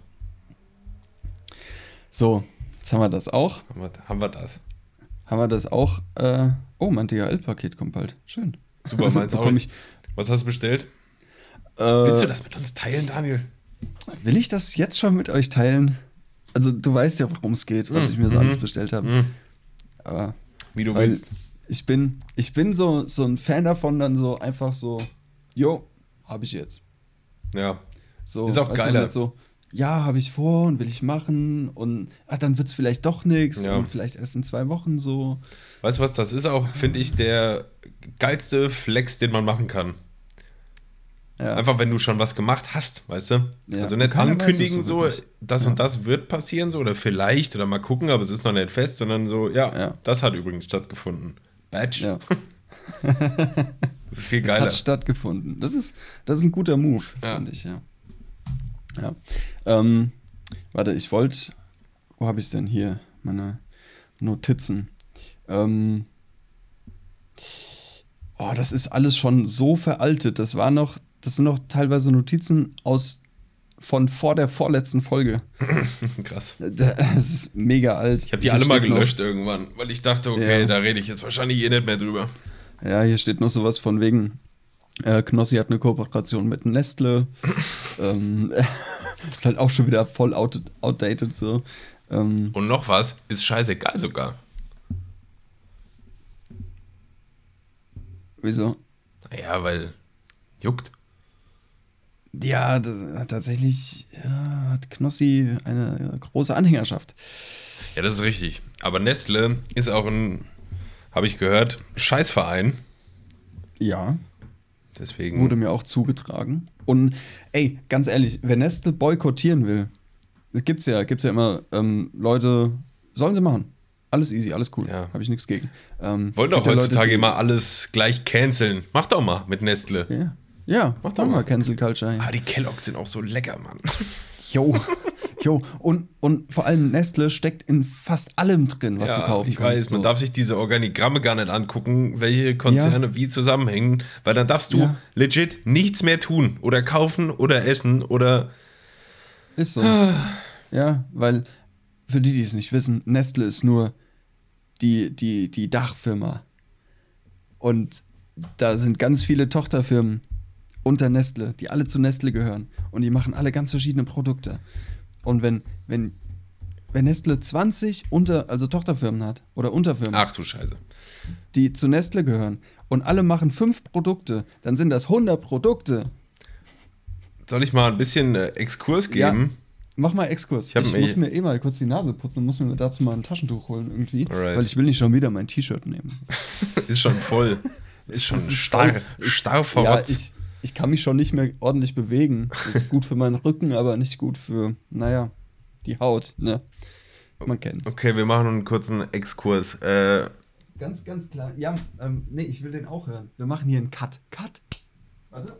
So, jetzt haben wir das auch. Haben wir, haben wir das. Haben wir das auch. Äh, oh, mein DHL-Paket kommt bald. Schön. Super, Also meins auch. ich, Was hast du bestellt? äh, Willst du das mit uns teilen, Daniel? Will ich das jetzt schon mit euch teilen? Also, du weißt ja, worum es geht, was Mm, ich mir so mhm. alles bestellt habe. Mhm. Aber Wie du willst. ich bin, ich bin so, so ein Fan davon, dann so einfach so, jo, habe ich jetzt. Ja. So, Ist auch geiler. nicht So, ja, habe ich vor und will ich machen und ah, dann wird es vielleicht doch nichts Ja. und vielleicht erst in zwei Wochen so. Weißt du was, das ist auch, finde ich, der geilste Flex, den man machen kann. Ja. Einfach, wenn du schon was gemacht hast, weißt du? Ja, Also nicht ankündigen, so so, das Ja. und das wird passieren, so, oder vielleicht, oder mal gucken, aber es ist noch nicht fest, sondern so, ja, Ja. das hat übrigens stattgefunden. Badge. Das ist viel geiler. hat stattgefunden. Das ist, das ist ein guter Move, finde ich, ja. Ja. Ähm, warte, ich wollte. Wo habe ich es denn hier? Meine Notizen. Ähm, oh, das ist alles schon so veraltet. Das war noch, das sind noch teilweise Notizen aus von vor der vorletzten Folge. Krass. Das ist mega alt. Ich habe die Hier alle mal steht noch- gelöscht irgendwann, weil ich dachte, okay, Ja. da rede ich jetzt wahrscheinlich eh nicht mehr drüber. Ja, hier steht noch sowas von wegen, äh, Knossi hat eine Kooperation mit Nestle. ähm, ist halt auch schon wieder voll out, outdated so. Ähm, Und noch was, ist scheißegal sogar. wieso? Naja, weil juckt. Ja, das, tatsächlich ja, hat Knossi eine große Anhängerschaft. Ja, das ist richtig. Aber Nestle ist auch ein, habe ich gehört, Scheißverein. Ja. Deswegen. Wurde mir auch zugetragen. Und ey, ganz ehrlich, wer Nestle boykottieren will, gibt's ja, gibt's ja immer ähm, Leute, sollen sie machen. Alles easy, alles cool. Ja. Habe ich nichts gegen. Ähm, Wollen doch heutzutage Leute, immer alles gleich canceln. Mach doch mal mit Nestle. Ja, ja mach doch doch mal mal. Cancel Culture. Ah, die Kelloggs sind auch so lecker, Mann. Jo, jo. Und, und vor allem Nestle steckt in fast allem drin, was du kaufen ich kannst. weiß, man so. darf sich diese Organigramme gar nicht angucken, welche Konzerne wie zusammenhängen, weil dann darfst du Ja. legit nichts mehr tun oder kaufen oder essen oder Ist so. Ja, weil für die, die es nicht wissen, Nestle ist nur die, die, die Dachfirma. Und da sind ganz viele Tochterfirmen unter Nestle, die alle zu Nestle gehören. Und die machen alle ganz verschiedene Produkte. Und wenn, wenn, wenn Nestle 20 unter, also Tochterfirmen hat oder Unterfirmen, ach du Scheiße. die zu Nestle gehören und alle machen fünf Produkte, dann sind das 100 Produkte. Soll ich mal ein bisschen äh, Exkurs Ja. geben? Mach mal Exkurs. Ich Ich, mir- muss mir eh mal kurz die Nase putzen und muss mir dazu mal ein Taschentuch holen irgendwie. Alright. Weil ich will nicht schon wieder mein T-Shirt nehmen. Ist schon voll. Ist schon starr, starr ja, verrotzt. ich, ich kann mich schon nicht mehr ordentlich bewegen. Das ist gut für meinen Rücken, aber nicht gut für, naja, die Haut, ne? Man kennt's. okay, wir machen einen kurzen Exkurs. Äh, Ganz, ganz klar. Ja, ähm, nee, ich will den auch hören. Wir machen hier einen Cut. Cut. Warte.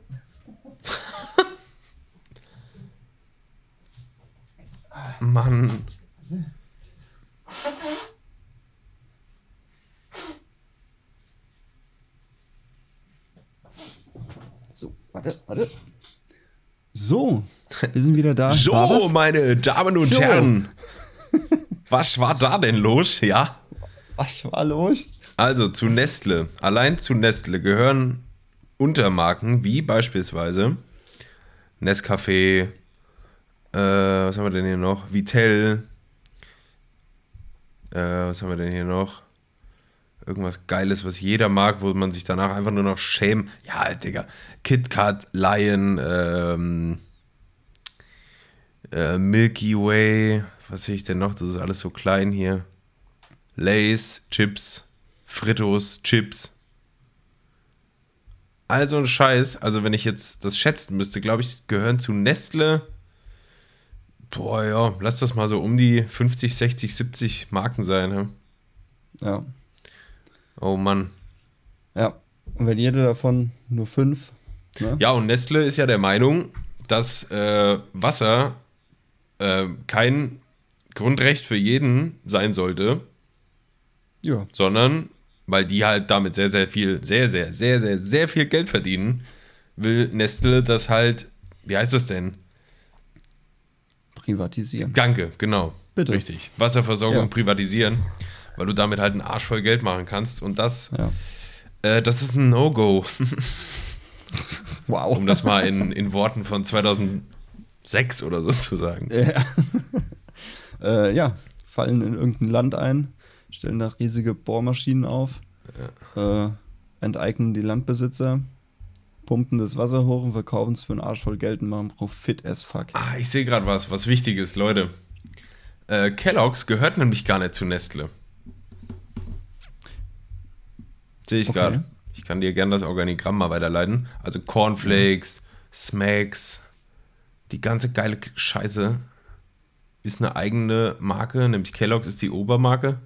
Mann. Warte, warte. So, wir sind wieder da. So, War was? meine Damen und So. Herren. Was war da denn los? Ja. Was war los? Also zu Nestle, allein zu Nestle gehören Untermarken wie beispielsweise Nescafé, äh, was haben wir denn hier noch? Vitell, äh, was haben wir denn hier noch? Irgendwas Geiles, was jeder mag, wo man sich danach einfach nur noch schämt. Ja, Digga. KitKat, Lion, ähm, äh, Milky Way, was sehe ich denn noch? Das ist alles so klein hier. Lays, Chips, Fritos, Chips. Also ein Scheiß. Also wenn ich jetzt das schätzen müsste, glaube ich, gehören zu Nestle. Boah, ja, lass das mal so um die 50, 60, 70 Marken sein. Ne? Ja. Oh Mann. Ja. Und wenn jeder davon nur fünf, ne? Ja, und Nestle ist ja der Meinung, dass äh, Wasser äh, kein Grundrecht für jeden sein sollte, Ja. sondern weil die halt damit sehr, sehr viel, sehr, sehr, sehr, sehr, sehr viel Geld verdienen, will Nestle das halt, wie heißt das denn? Privatisieren. Danke, genau. Bitte. Richtig. Wasserversorgung Ja. privatisieren, weil du damit halt einen Arsch voll Geld machen kannst. Und das, Ja. äh, das ist ein No-Go, Wow. um das mal in, in Worten von 2006 oder so zu sagen. Ja. äh, ja, fallen in irgendein Land ein, stellen da riesige Bohrmaschinen auf, äh, enteignen die Landbesitzer, pumpen das Wasser hoch und verkaufen es für einen Arsch voll Geld und machen Profit as fuck. Ah, ich sehe gerade was, was Wichtiges, Leute. Äh, Kellogg's gehört nämlich gar nicht zu Nestle. Sehe ich Okay. gerade. Ich kann dir gerne das Organigramm mal weiterleiten. Also Cornflakes, Smacks, die ganze geile Scheiße ist eine eigene Marke, nämlich Kellogg's ist die Obermarke.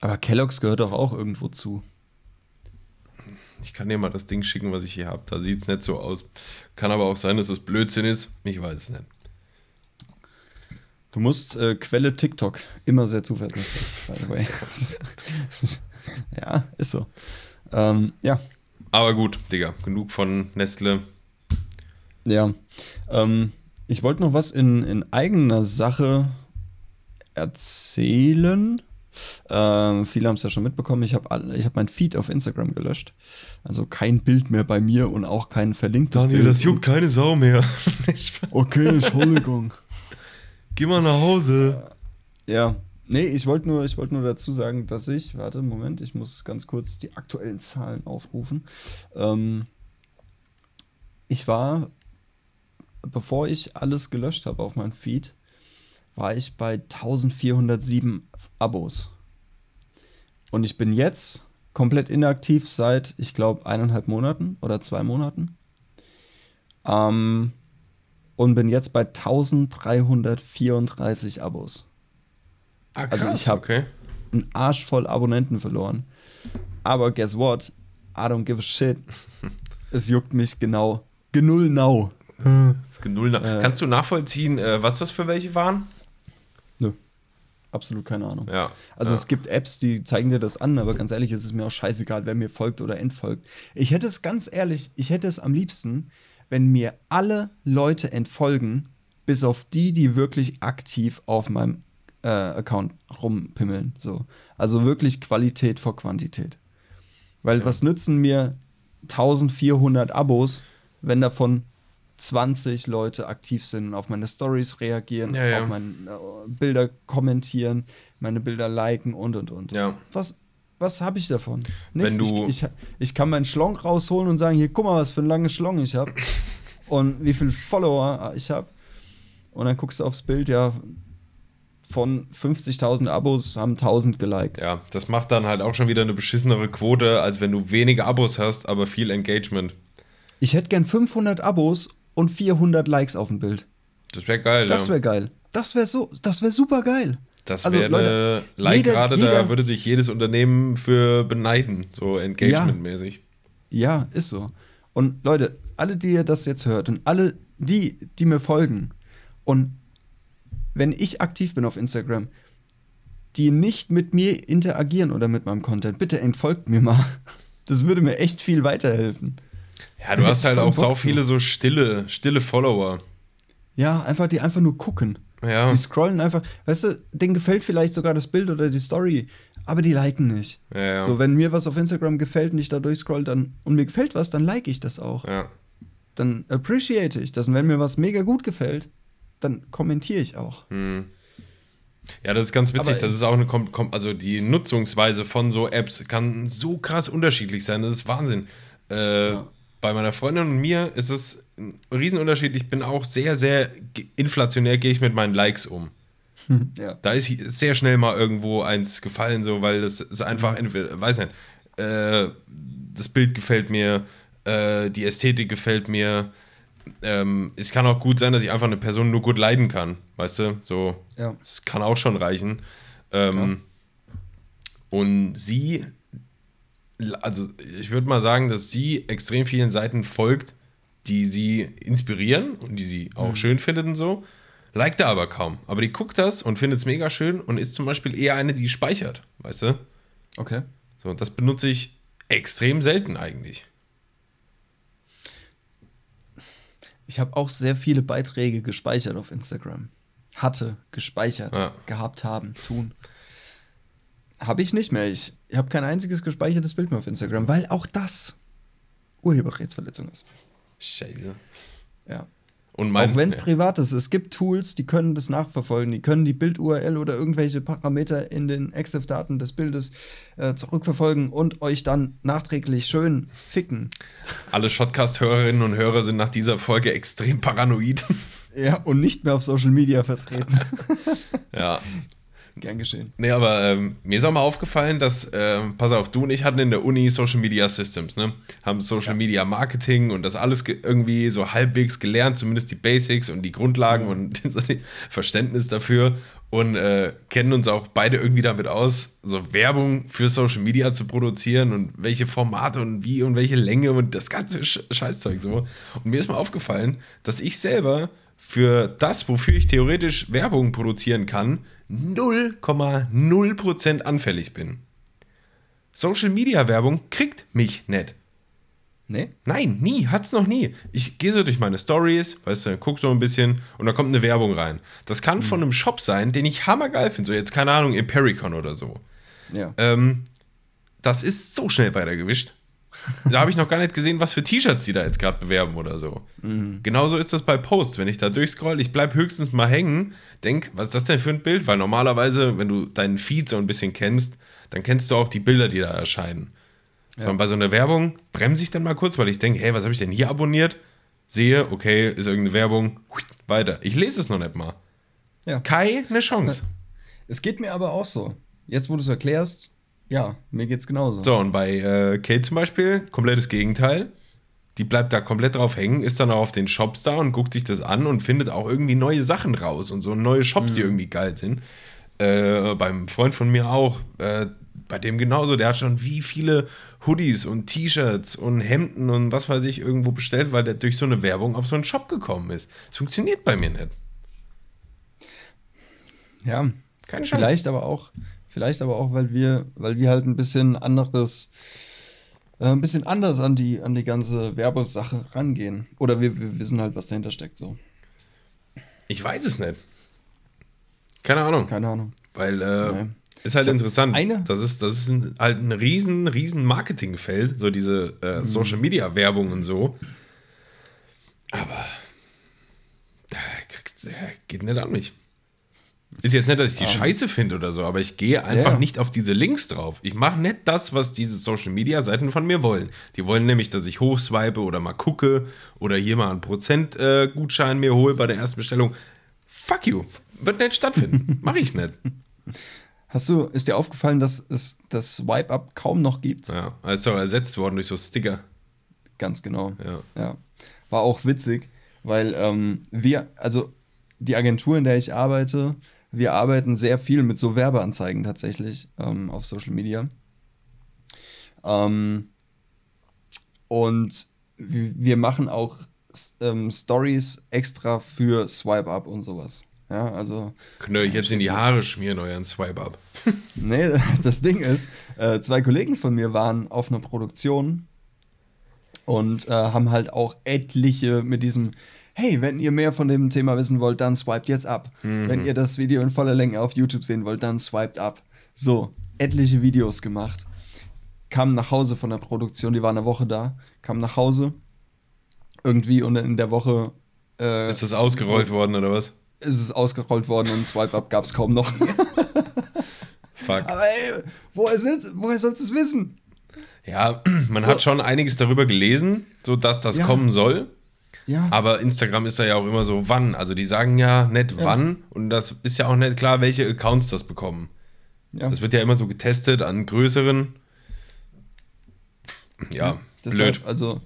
Aber Kellogg's gehört doch auch irgendwo zu. Ich kann dir mal das Ding schicken, was ich hier habe. Da sieht es nicht so aus. Kann aber auch sein, dass es Blödsinn ist. Ich weiß es nicht. Du musst äh, Quelle TikTok immer sehr zuverlässig, by the way. ja, ist so. Ähm, ja, Aber gut, Digga, genug von Nestle. Ja. Ähm, ich wollte noch was in, in eigener Sache erzählen. Ähm, viele haben es ja schon mitbekommen. Ich habe ich hab mein Feed auf Instagram gelöscht. Also kein Bild mehr bei mir und auch kein verlinktes Bild. keine Sau mehr. Okay, Entschuldigung. Geh mal nach Hause. ja. Nee, ich wollte nur, ich wollte nur dazu sagen, dass ich, warte, Moment, ich muss ganz kurz die aktuellen Zahlen aufrufen. Ähm, ich war bevor ich alles gelöscht habe auf meinem Feed, war ich bei 1407 Abos. Und ich bin jetzt komplett inaktiv seit, ich glaube, eineinhalb Monaten oder zwei Monaten. Ähm, und bin jetzt bei 1334 Abos. Ah, krass, also ich habe okay. einen Arsch voll Abonnenten verloren. Aber guess what? I don't give a shit. es juckt mich genau. Genull now. Genull nach- Äh. Kannst du nachvollziehen, äh, was das für welche waren? Nö. Absolut keine Ahnung. Ja. Also ja. es gibt Apps, die zeigen dir das an, aber ganz ehrlich, ist es mir auch scheißegal, wer mir folgt oder entfolgt. Ich hätte es ganz ehrlich, ich hätte es am liebsten, wenn mir alle Leute entfolgen, bis auf die, die wirklich aktiv auf meinem äh, Account rumpimmeln. So. Also wirklich Qualität vor Quantität. Weil was nützen mir 1400 Abos, wenn davon 20 Leute aktiv sind und auf meine Stories reagieren, Ja, ja. auf meine äh, Bilder kommentieren, meine Bilder liken und und und. Ja. Was, was habe ich davon? Wenn du- ich, ich, ich kann meinen Schlong rausholen und sagen, hier, guck mal, was für ein langes Schlong ich habe und wie viele Follower ich habe. Und dann guckst du aufs Bild, ja, von 50.000 Abos haben 1000 geliked. Ja, das macht dann halt auch schon wieder eine beschissenere Quote, als wenn du wenige Abos hast, aber viel Engagement. Ich hätte gern 500 Abos und 400 Likes auf dem Bild. Das wäre geil, Das ja. wäre geil. Das wäre so, das wäre super geil. Das Also, wäre eine Like jeder- gerade, da würde sich jedes Unternehmen für beneiden, so engagementmäßig. Ja, ist so. Und Leute, alle, die ihr das jetzt hört und alle die, die mir folgen und wenn ich aktiv bin auf Instagram, die nicht mit mir interagieren oder mit meinem Content, bitte entfolgt mir mal. Das würde mir echt viel weiterhelfen. Ja, du hast halt auch Bock zu. viele so stille, stille Follower. Ja, einfach, die einfach nur gucken. Ja, Die scrollen einfach, weißt du, denen gefällt vielleicht sogar das Bild oder die Story, aber die liken nicht. ja, ja. So, wenn mir was auf Instagram gefällt und ich da durchscroll dann und mir gefällt was, dann like ich das auch. ja. Dann appreciate ich das. Und wenn mir was mega gut gefällt, dann kommentiere ich auch. Hm. Ja, das ist ganz witzig. Aber- das ist auch eine, also die Nutzungsweise von so Apps kann so krass unterschiedlich sein. Das ist Wahnsinn. Äh, Bei meiner Freundin und mir ist es ein Riesenunterschied. Ich bin auch sehr, sehr inflationär, gehe ich mit meinen Likes um. Ja. Da ist sehr schnell mal irgendwo eins gefallen, so, weil das ist einfach, entweder, weiß nicht, äh, das Bild gefällt mir, äh, die Ästhetik gefällt mir. Ähm, es kann auch gut sein, dass ich einfach eine Person nur gut leiden kann, weißt du? So, Ja. es kann auch schon reichen. Ähm, und sie, also ich würde mal sagen, dass sie extrem vielen Seiten folgt, die sie inspirieren und die sie auch schön findet und so. Liked er aber kaum. Aber die guckt das und findet es mega schön und ist zum Beispiel eher eine, die speichert, weißt du? Okay. So, das benutze ich extrem selten eigentlich. Ich habe auch sehr viele Beiträge gespeichert auf Instagram. Hatte, gespeichert, Ja. gehabt haben, tun. Habe ich nicht mehr. Ich habe kein einziges gespeichertes Bild mehr auf Instagram, weil auch das Urheberrechtsverletzung ist. Scheiße. Ja. Und mein, auch wenn es ja. privat ist. Es gibt Tools, die können das nachverfolgen. Die können die Bild-URL oder irgendwelche Parameter in den EXIF-Daten des Bildes äh, zurückverfolgen und euch dann nachträglich schön ficken. alle Shotcast-Hörerinnen und Hörer sind nach dieser Folge extrem paranoid. Ja, und nicht mehr auf Social Media vertreten. ja. Gern geschehen. Nee, aber ähm, mir ist auch mal aufgefallen, dass, ähm, pass auf, du und ich hatten in der Uni Social Media Systems, ne? Haben Social Media Marketing und das alles ge- irgendwie so halbwegs gelernt, zumindest die Basics und die Grundlagen und so die Verständnis dafür und äh, kennen uns auch beide irgendwie damit aus, so Werbung für Social Media zu produzieren und welche Formate und wie und welche Länge und das ganze Sch Scheißzeug so. Und mir ist mal aufgefallen, dass ich selber für das, wofür ich theoretisch Werbung produzieren kann, 0,0% anfällig bin. Social Media Werbung kriegt mich nicht. Nee? Nein, nie, hat's noch nie. Ich gehe so durch meine Stories, weißt du, guck so ein bisschen und da kommt eine Werbung rein. Das kann von einem Shop sein, den ich hammergeil finde, so jetzt keine Ahnung, Impericon oder so. Ja. Ähm, das ist so schnell weitergewischt. Da habe ich noch gar nicht gesehen, was für T-Shirts die da jetzt gerade bewerben oder so. Genauso ist das bei Posts. Wenn ich da durchscroll, ich bleibe höchstens mal hängen, denk, was ist das denn für ein Bild? Weil normalerweise, wenn du deinen Feed so ein bisschen kennst, dann kennst du auch die Bilder, die da erscheinen. So, und bei so einer Werbung bremse ich dann mal kurz, weil ich denke, hey, was habe ich denn hier abonniert? sehe, okay, ist irgendeine Werbung, weiter. Ich lese es noch nicht mal. Ja. Keine Chance. Es geht mir aber auch so. Jetzt, wo du es erklärst, ja, mir geht's genauso. So, und bei äh, Kate zum Beispiel, komplettes Gegenteil. Die bleibt da komplett drauf hängen, ist dann auch auf den Shops da und guckt sich das an und findet auch irgendwie neue Sachen raus und so neue Shops, die irgendwie geil sind. Äh, beim Freund von mir auch, äh, bei dem genauso, der hat schon wie viele Hoodies und T-Shirts und Hemden und was weiß ich irgendwo bestellt, weil der durch so eine Werbung auf so einen Shop gekommen ist. Das funktioniert bei mir nicht. Ja, Keine Chance. vielleicht aber auch, vielleicht aber auch, weil wir, weil wir halt ein bisschen anderes, äh, ein bisschen anders an die, an die ganze Werbesache rangehen. Oder wir, wir wissen halt, was dahinter steckt, so. Ich weiß es nicht. Keine Ahnung. Keine Ahnung. Weil äh, Nee. ist halt interessant. eine- Das ist, das ist ein, halt ein riesen, riesen Marketingfeld, so diese Mhm. äh, Social Media Werbung und so. Aber da kriegst, äh, geht nicht an mich. Ist jetzt nicht, dass ich die scheiße finde oder so, aber ich gehe einfach Ja. nicht auf diese Links drauf. Ich mache nicht das, was diese Social Media Seiten von mir wollen. Die wollen nämlich, dass ich hochswipe oder mal gucke oder hier mal einen Prozentgutschein äh, mir hole bei der ersten Bestellung. Fuck you. Wird nicht stattfinden. Mach ich nicht. Hast du, ist dir aufgefallen, dass es das Swipe-Up kaum noch gibt? Ja, ist doch ersetzt worden durch so Sticker. Ganz genau. Ja. Ja. War auch witzig, weil ähm, wir, also die Agentur, in der ich arbeite, wir arbeiten sehr viel mit so Werbeanzeigen tatsächlich ähm, auf Social Media. Ähm, und wir machen auch ähm, Stories extra für Swipe Up und sowas. Ja, also Könnt ihr euch jetzt in die Haare schmieren, euren Swipe ab. Nee, das Ding ist, äh, zwei Kollegen von mir waren auf einer Produktion und äh, haben halt auch etliche mit diesem, hey, wenn ihr mehr von dem Thema wissen wollt, dann swiped jetzt ab. Wenn ihr das Video in voller Länge auf YouTube sehen wollt, dann swiped ab. So, etliche Videos gemacht. Kamen nach Hause von der Produktion, die waren eine Woche da, kamen nach Hause irgendwie und in der Woche äh, Ist das ausgerollt worden oder was? ist es ausgerollt worden und Swipe-Up gab es kaum noch. Fuck. Aber ey, woher, woher sollst du es wissen? Ja, man So. hat schon einiges darüber gelesen, so dass das Ja. kommen soll. Ja. Aber Instagram ist da ja auch immer so, wann. Also die sagen ja nicht Ja. wann und das ist ja auch nicht klar, welche Accounts das bekommen. ja. Das wird ja immer so getestet an größeren. Ja, Deshalb, blöd. Also,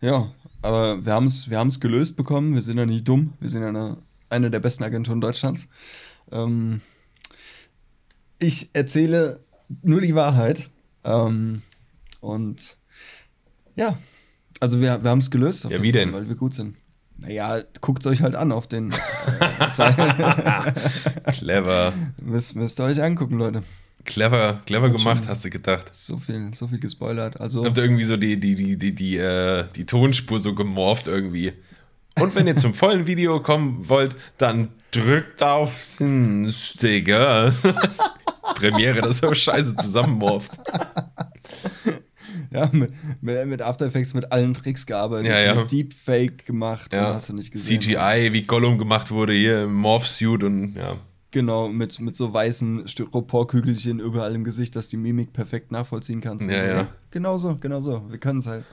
ja, aber wir haben es wir haben's gelöst bekommen. Wir sind ja nicht dumm. Wir sind ja eine, eine der besten Agenturen Deutschlands. Ähm, ich erzähle nur die Wahrheit. Ähm, und ja, also wir, wir haben es gelöst. Ja, wie Fall, denn? Weil wir gut sind. Naja, guckt euch halt an auf den. Äh. Clever. müsst, müsst ihr euch angucken, Leute. Clever, clever gemacht, hast du gedacht. So viel, so viel gespoilert. Also. Habt ihr irgendwie so die, die, die, die, die, äh, die Tonspur so gemorpht irgendwie. Und wenn ihr zum vollen Video kommen wollt, dann drückt auf den Sticker. Premiere, das so scheiße zusammenmorpht. Ja, mit, mit, After Effects mit allen Tricks gearbeitet. Ja, ja. Deepfake gemacht. Ja. Hast du nicht gesehen. CGI, wie Gollum gemacht wurde hier im Morph-Suit und ja. Genau, mit, mit so weißen Styroporkügelchen überall im Gesicht, dass die Mimik perfekt nachvollziehen kannst. Ja, so, ja. ne? Genau so, genau so. Wir können es halt.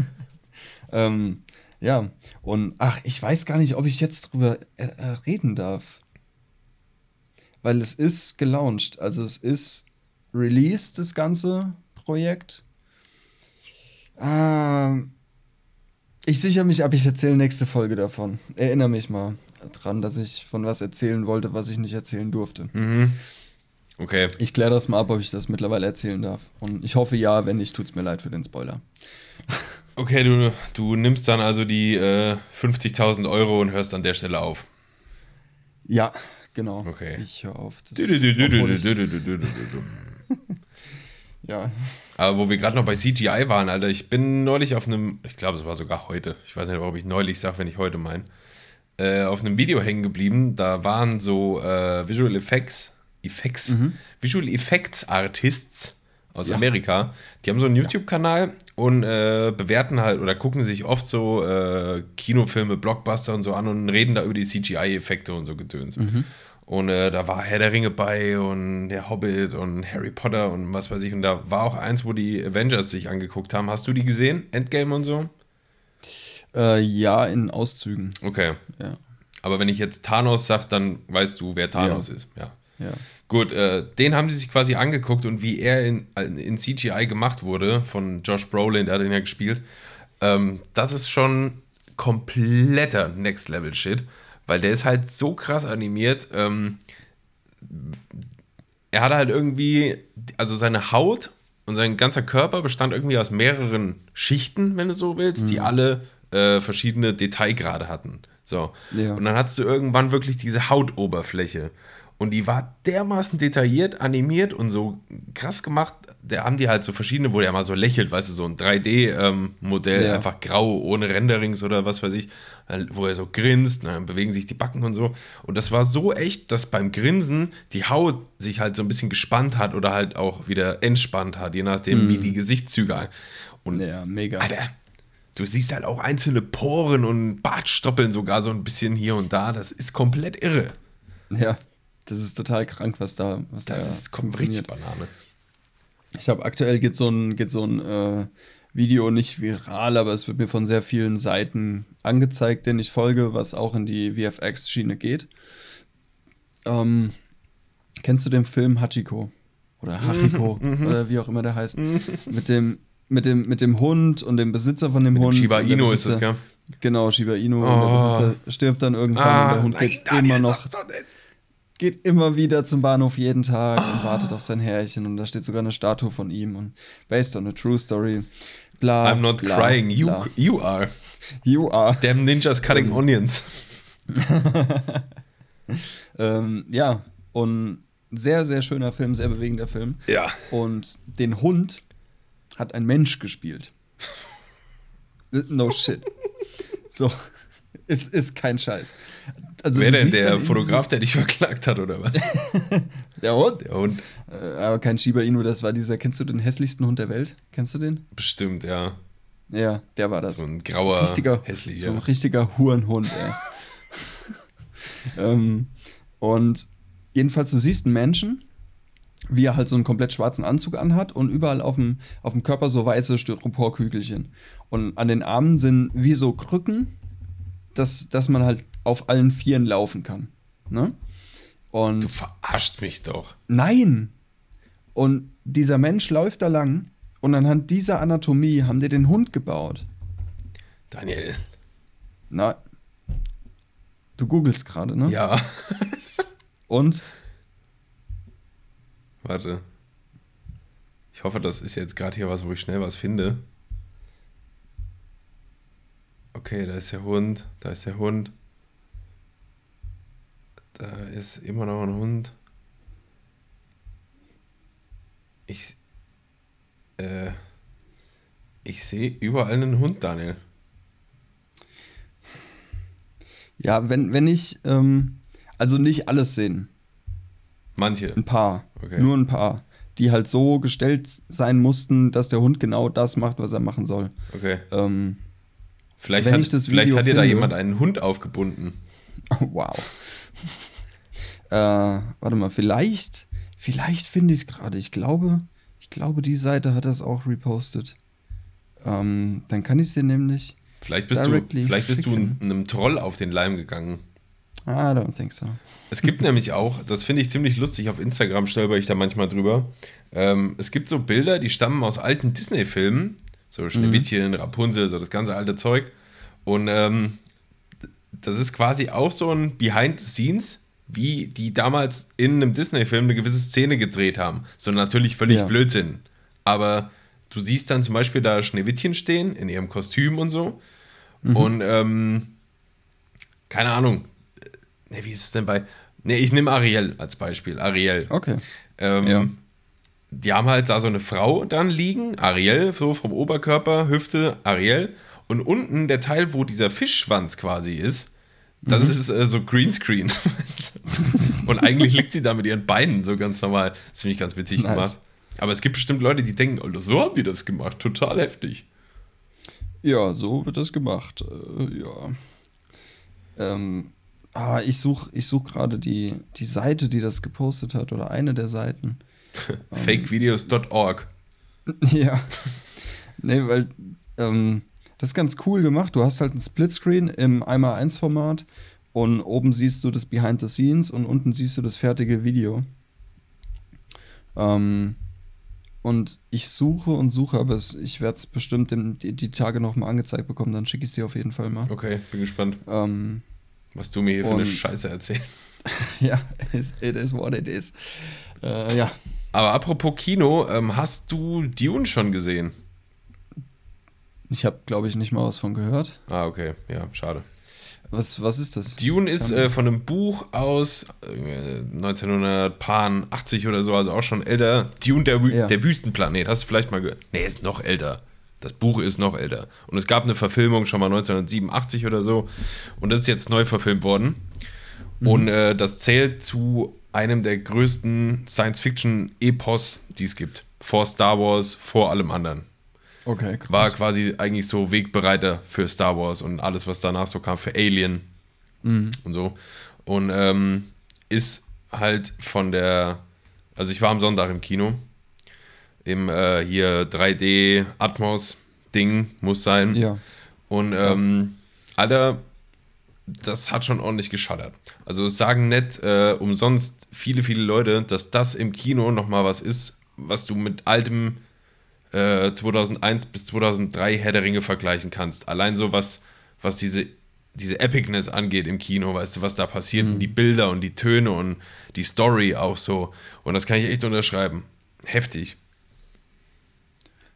ähm, ja, und ach, ich weiß gar nicht, ob ich jetzt drüber äh, äh, reden darf. Weil es ist gelauncht. Also es ist released, das ganze Projekt. Ähm, ich sichere mich ab, ich erzähle nächste Folge davon. Erinnere mich mal dran, dass ich von was erzählen wollte, was ich nicht erzählen durfte. Mhm. Okay. Ich kläre das mal ab, ob ich das mittlerweile erzählen darf. Und ich hoffe ja, wenn nicht, tut's mir leid für den Spoiler. Okay, du, du nimmst dann also die äh, 50.000 Euro und hörst an der Stelle auf. Ja, genau. Okay. Ich höre auf. Das, obwohl ich, Aber ja, wo wir gerade noch bei CGI waren, Alter, ich bin neulich auf einem, ich glaube, es war sogar heute, ich weiß nicht, warum ich neulich sage, wenn ich heute meine, äh, auf einem Video hängen geblieben. Da waren so äh, Visual Effects, Effects, Visual Effects Artists aus Ja. Amerika. Die haben so einen YouTube-Kanal und äh, bewerten halt oder gucken sich oft so äh, Kinofilme, Blockbuster und so an und reden da über die CGI-Effekte und so Gedöns. Und äh, da war Herr der Ringe bei und der Hobbit und Harry Potter und was weiß ich. Und da war auch eins, wo die Avengers sich angeguckt haben. Hast du die gesehen? Endgame und so? Äh, ja, in Auszügen. Okay. Ja. Aber wenn ich jetzt Thanos sage, dann weißt du, wer Thanos Ja. ist. Ja. Ja. Gut, äh, den haben die sich quasi angeguckt und wie er in, in CGI gemacht wurde von Josh Brolin, der hat ihn ja gespielt. Ähm, das ist schon kompletter Next-Level-Shit, weil der ist halt so krass animiert. Ähm, er hatte halt irgendwie, also seine Haut und sein ganzer Körper bestand irgendwie aus mehreren Schichten, wenn du so willst, die alle äh, verschiedene Detailgrade hatten. So. Ja. Und dann hattest du irgendwann wirklich diese Hautoberfläche. Und die war dermaßen detailliert, animiert und so krass gemacht. Da haben die halt so verschiedene, wo der mal so lächelt, weißt du, so ein 3D-Modell, Ja. einfach grau, ohne Renderings oder was weiß ich, wo er so grinst, dann bewegen sich die Backen und so. Und das war so echt, dass beim Grinsen die Haut sich halt so ein bisschen gespannt hat oder halt auch wieder entspannt hat, je nachdem, wie die Gesichtszüge. Und Ja, mega. Alter, du siehst halt auch einzelne Poren und Bartstoppeln sogar so ein bisschen hier und da. Das ist komplett irre. Ja, das ist total krank, was da, was Das da ist funktioniert. Banane. Ich habe aktuell geht so ein, geht so ein äh, Video nicht viral, aber es wird mir von sehr vielen Seiten angezeigt, denen ich folge, was auch in die VFX-Schiene geht. Ähm, kennst du den Film Hachiko? Oder Hachiko, oder wie auch immer der heißt. mit, dem, mit, dem, mit dem Hund und dem Besitzer von dem Hund. Shiba und Inu ist das, Besitzer- gell? Genau, Shiba Inu. Und Oh. der Besitzer stirbt dann irgendwann und der Hund geht immer noch geht immer wieder zum Bahnhof jeden Tag und wartet auf sein Herrchen und da steht sogar eine Statue von ihm und based on a true story. Bla, I'm not bla, crying, you, bla. you are. You are. Damn ninjas cutting onions. Ähm, ja, und sehr, sehr schöner Film, sehr bewegender Film. Ja. Und den Hund hat ein Mensch gespielt. No shit. So. Es ist kein Scheiß. Also, Wer denn der Fotograf, der dich verklagt hat, oder was? Der Hund? Der Hund. Äh, aber kein Shiba Inu, das war dieser, kennst du den hässlichsten Hund der Welt? Kennst du den? Bestimmt, ja. Ja, der war das. So ein grauer, richtiger, hässlicher. So ein richtiger Hurenhund, ey. ähm, und jedenfalls, du siehst einen Menschen, wie er halt so einen komplett schwarzen Anzug anhat und überall auf dem, auf dem Körper so weiße Styroporkügelchen. Und an den Armen sind wie so Krücken, dass, dass man halt auf allen Vieren laufen kann. Ne? Und Du verarscht mich doch. Nein! Und dieser Mensch läuft da lang und anhand dieser Anatomie haben die den Hund gebaut. Daniel. Na, du googelst gerade, ne? Ja. Und? Warte. Ich hoffe, das ist jetzt gerade hier was, wo ich schnell was finde. Okay, da ist der Hund. Da ist der Hund. Da ist immer noch ein Hund. Ich. Äh. Ich sehe überall einen Hund, Daniel. Ja, wenn, wenn ich, ähm, also nicht alles sehen, Manche. ein paar, Okay. nur ein paar, die halt so gestellt sein mussten, dass der Hund genau das macht, was er machen soll. Okay. Ähm, Vielleicht, hat, vielleicht hat dir da jemand einen Hund aufgebunden. wow. Äh, warte mal, vielleicht, vielleicht finde ich es gerade. Ich glaube, ich glaube, die Seite hat das auch repostet. Ähm, dann kann ich es dir nämlich. Vielleicht bist, du, vielleicht bist du schicken. einem Troll auf den Leim gegangen. I don't think so. Es gibt nämlich auch, das finde ich ziemlich lustig, auf Instagram stolper ich da manchmal drüber. Ähm, es gibt so Bilder, die stammen aus alten Disney-Filmen, so Schneewittchen, Rapunzel, so das ganze alte Zeug. Und ähm, das ist quasi auch so ein Behind the Scenes, wie die damals in einem Disney-Film eine gewisse Szene gedreht haben. So natürlich völlig Ja. Blödsinn. Aber du siehst dann zum Beispiel da Schneewittchen stehen in ihrem Kostüm und so. Und ähm, keine Ahnung. Ne, wie ist es denn bei. Ne, ich nehme Ariel als Beispiel. Ariel. Okay. Ähm, Ja. Die haben halt da so eine Frau dann liegen, Ariel, so vom Oberkörper, Hüfte, Ariel. Und unten der Teil, wo dieser Fischschwanz quasi ist, das Mhm. ist äh, so Greenscreen. und eigentlich liegt sie da mit ihren Beinen so ganz normal. Das finde ich ganz witzig Nice. gemacht. Aber es gibt bestimmt Leute, die denken, Alter, so haben die das gemacht. Total heftig. Ja, so wird das gemacht. Äh, ja. Ähm, ah, ich suche ich such gerade die, die Seite, die das gepostet hat, oder eine der Seiten. Fakevideos.org. ja. Nee, weil, ähm, Das ist ganz cool gemacht. Du hast halt ein Splitscreen im 1x1-Format und oben siehst du das Behind the Scenes und unten siehst du das fertige Video. Ähm, und ich suche und suche, aber es, ich werde es bestimmt in, die, die Tage noch mal angezeigt bekommen. Dann schicke ich sie auf jeden Fall mal. Okay, bin gespannt. Ähm, was du mir hier für eine Scheiße erzählst. ja, it is what it is. Äh, ja. Aber apropos Kino, ähm, hast du Dune schon gesehen? Ich habe, glaube ich, nicht mal was von gehört. Ah, okay. Ja, schade. Was, was ist das? Dune ist äh, von einem Buch aus äh, 1980 oder so, also auch schon älter. Dune, der, ja. der Wüstenplanet. Hast du vielleicht mal gehört? Nee, ist noch älter. Das Buch ist noch älter. Und es gab eine Verfilmung schon mal 1987 oder so. Und das ist jetzt neu verfilmt worden. Mhm. Und äh, das zählt zu einem der größten Science-Fiction-Epos, die es gibt. Vor Star Wars, vor allem anderen. Okay, krass. War quasi eigentlich so Wegbereiter für Star Wars und alles, was danach so kam, für Alien mhm. und so. Und ähm, ist halt von der, also ich war am Sonntag im Kino, im äh, hier 3D Atmos Ding muss sein. Ja. Und ähm, Alter, das hat schon ordentlich geschattert. Also sagen nicht äh, umsonst viele, viele Leute, dass das im Kino nochmal was ist, was du mit altem 2001 äh, bis 2003 Herr der Ringe vergleichen kannst. Allein so was, was diese, diese Epicness angeht im Kino, weißt du, was da passiert mhm. und die Bilder und die Töne und die Story auch so. Und das kann ich echt unterschreiben. Heftig.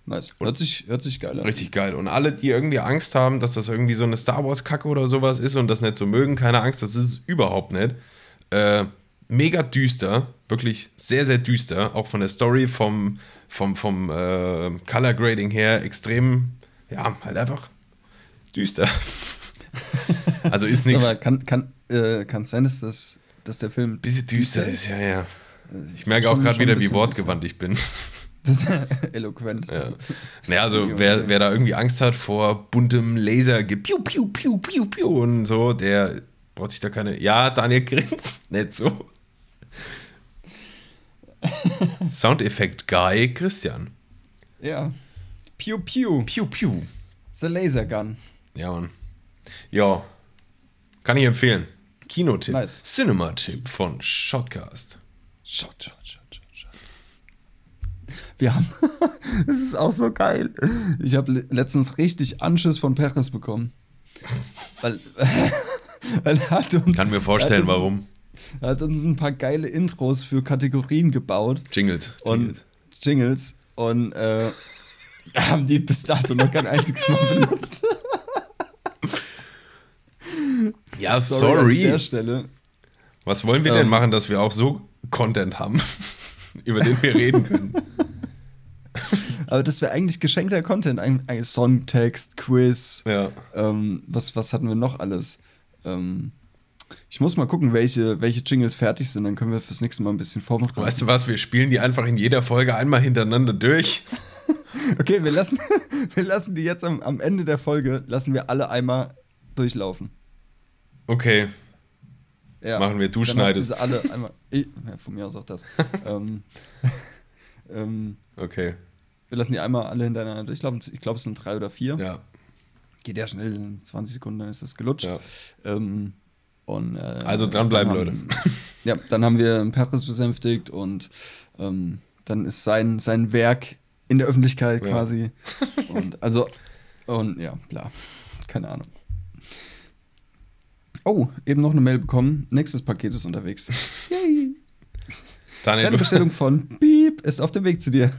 Nice. Hört sich, hört sich geil an. Richtig geil. Und alle, die irgendwie Angst haben, dass das irgendwie so eine Star Wars-Kacke oder sowas ist und das nicht so mögen, keine Angst, das ist es überhaupt nicht. Äh, mega düster, wirklich sehr, sehr düster, auch von der Story, vom, vom, vom äh, Color Grading her extrem, ja, halt einfach düster. also ist nichts. Aber kann, kann, äh, kann sein, dass, das, dass der Film. Bisschen düster, düster ist, ja, ja. Ich merke auch gerade wieder, wie wortgewandt ich bin. Das ist eloquent. Ja. Naja, also wer, wer da irgendwie Angst hat vor buntem Laser, piu, piu, piu, piu, piu und so, der braucht sich da keine. Ja, Daniel grinst nicht so. Soundeffekt-Guy Christian. Ja. Piu Piu. Piu Piu. The Laser Gun. Ja, Mann. Ja. Kann ich empfehlen. Kinotipp. Nice. Cinema-Tipp von Shotcast. Shot, shot, shot, shot, shot. Wir haben. das ist auch so geil. Ich habe letztens richtig Anschiss von Peres bekommen. Weil. weil er hat uns. Kann mir vorstellen, uns, warum. Er hat uns ein paar geile Intros für Kategorien gebaut. Jingles. Und Jingles. Und äh, haben die bis dato noch kein einziges Mal benutzt. ja, sorry. sorry. An der Stelle. Was wollen wir ähm, denn machen, dass wir auch so Content haben, über den wir reden können? Aber das wäre eigentlich geschenkter Content. Ein, ein Songtext, Quiz. Ja. Ähm, was, was hatten wir noch alles? Ähm, ich muss mal gucken, welche, welche Jingles fertig sind, dann können wir fürs nächste Mal ein bisschen vorbereiten. Weißt du was, wir spielen die einfach in jeder Folge einmal hintereinander durch. okay, wir lassen, wir lassen die jetzt am, am Ende der Folge, lassen wir alle einmal durchlaufen. Okay. Ja, Machen wir, du schneidest. Diese alle einmal, ich, ja, von mir aus auch das. ähm, ähm, okay. Wir lassen die einmal alle hintereinander durchlaufen. Ich glaube, es sind drei oder vier. Ja. Geht ja schnell, in 20 Sekunden ist das gelutscht. Ja. Ähm, und, äh, also dranbleiben, Leute. Ja, dann haben wir Paris besänftigt und ähm, dann ist sein, sein Werk in der Öffentlichkeit ja. quasi. und also, und ja, bla. Keine Ahnung. Oh, eben noch eine Mail bekommen. Nächstes Paket ist unterwegs. Yay! Daniel, Deine Bestellung von Beep ist auf dem Weg zu dir.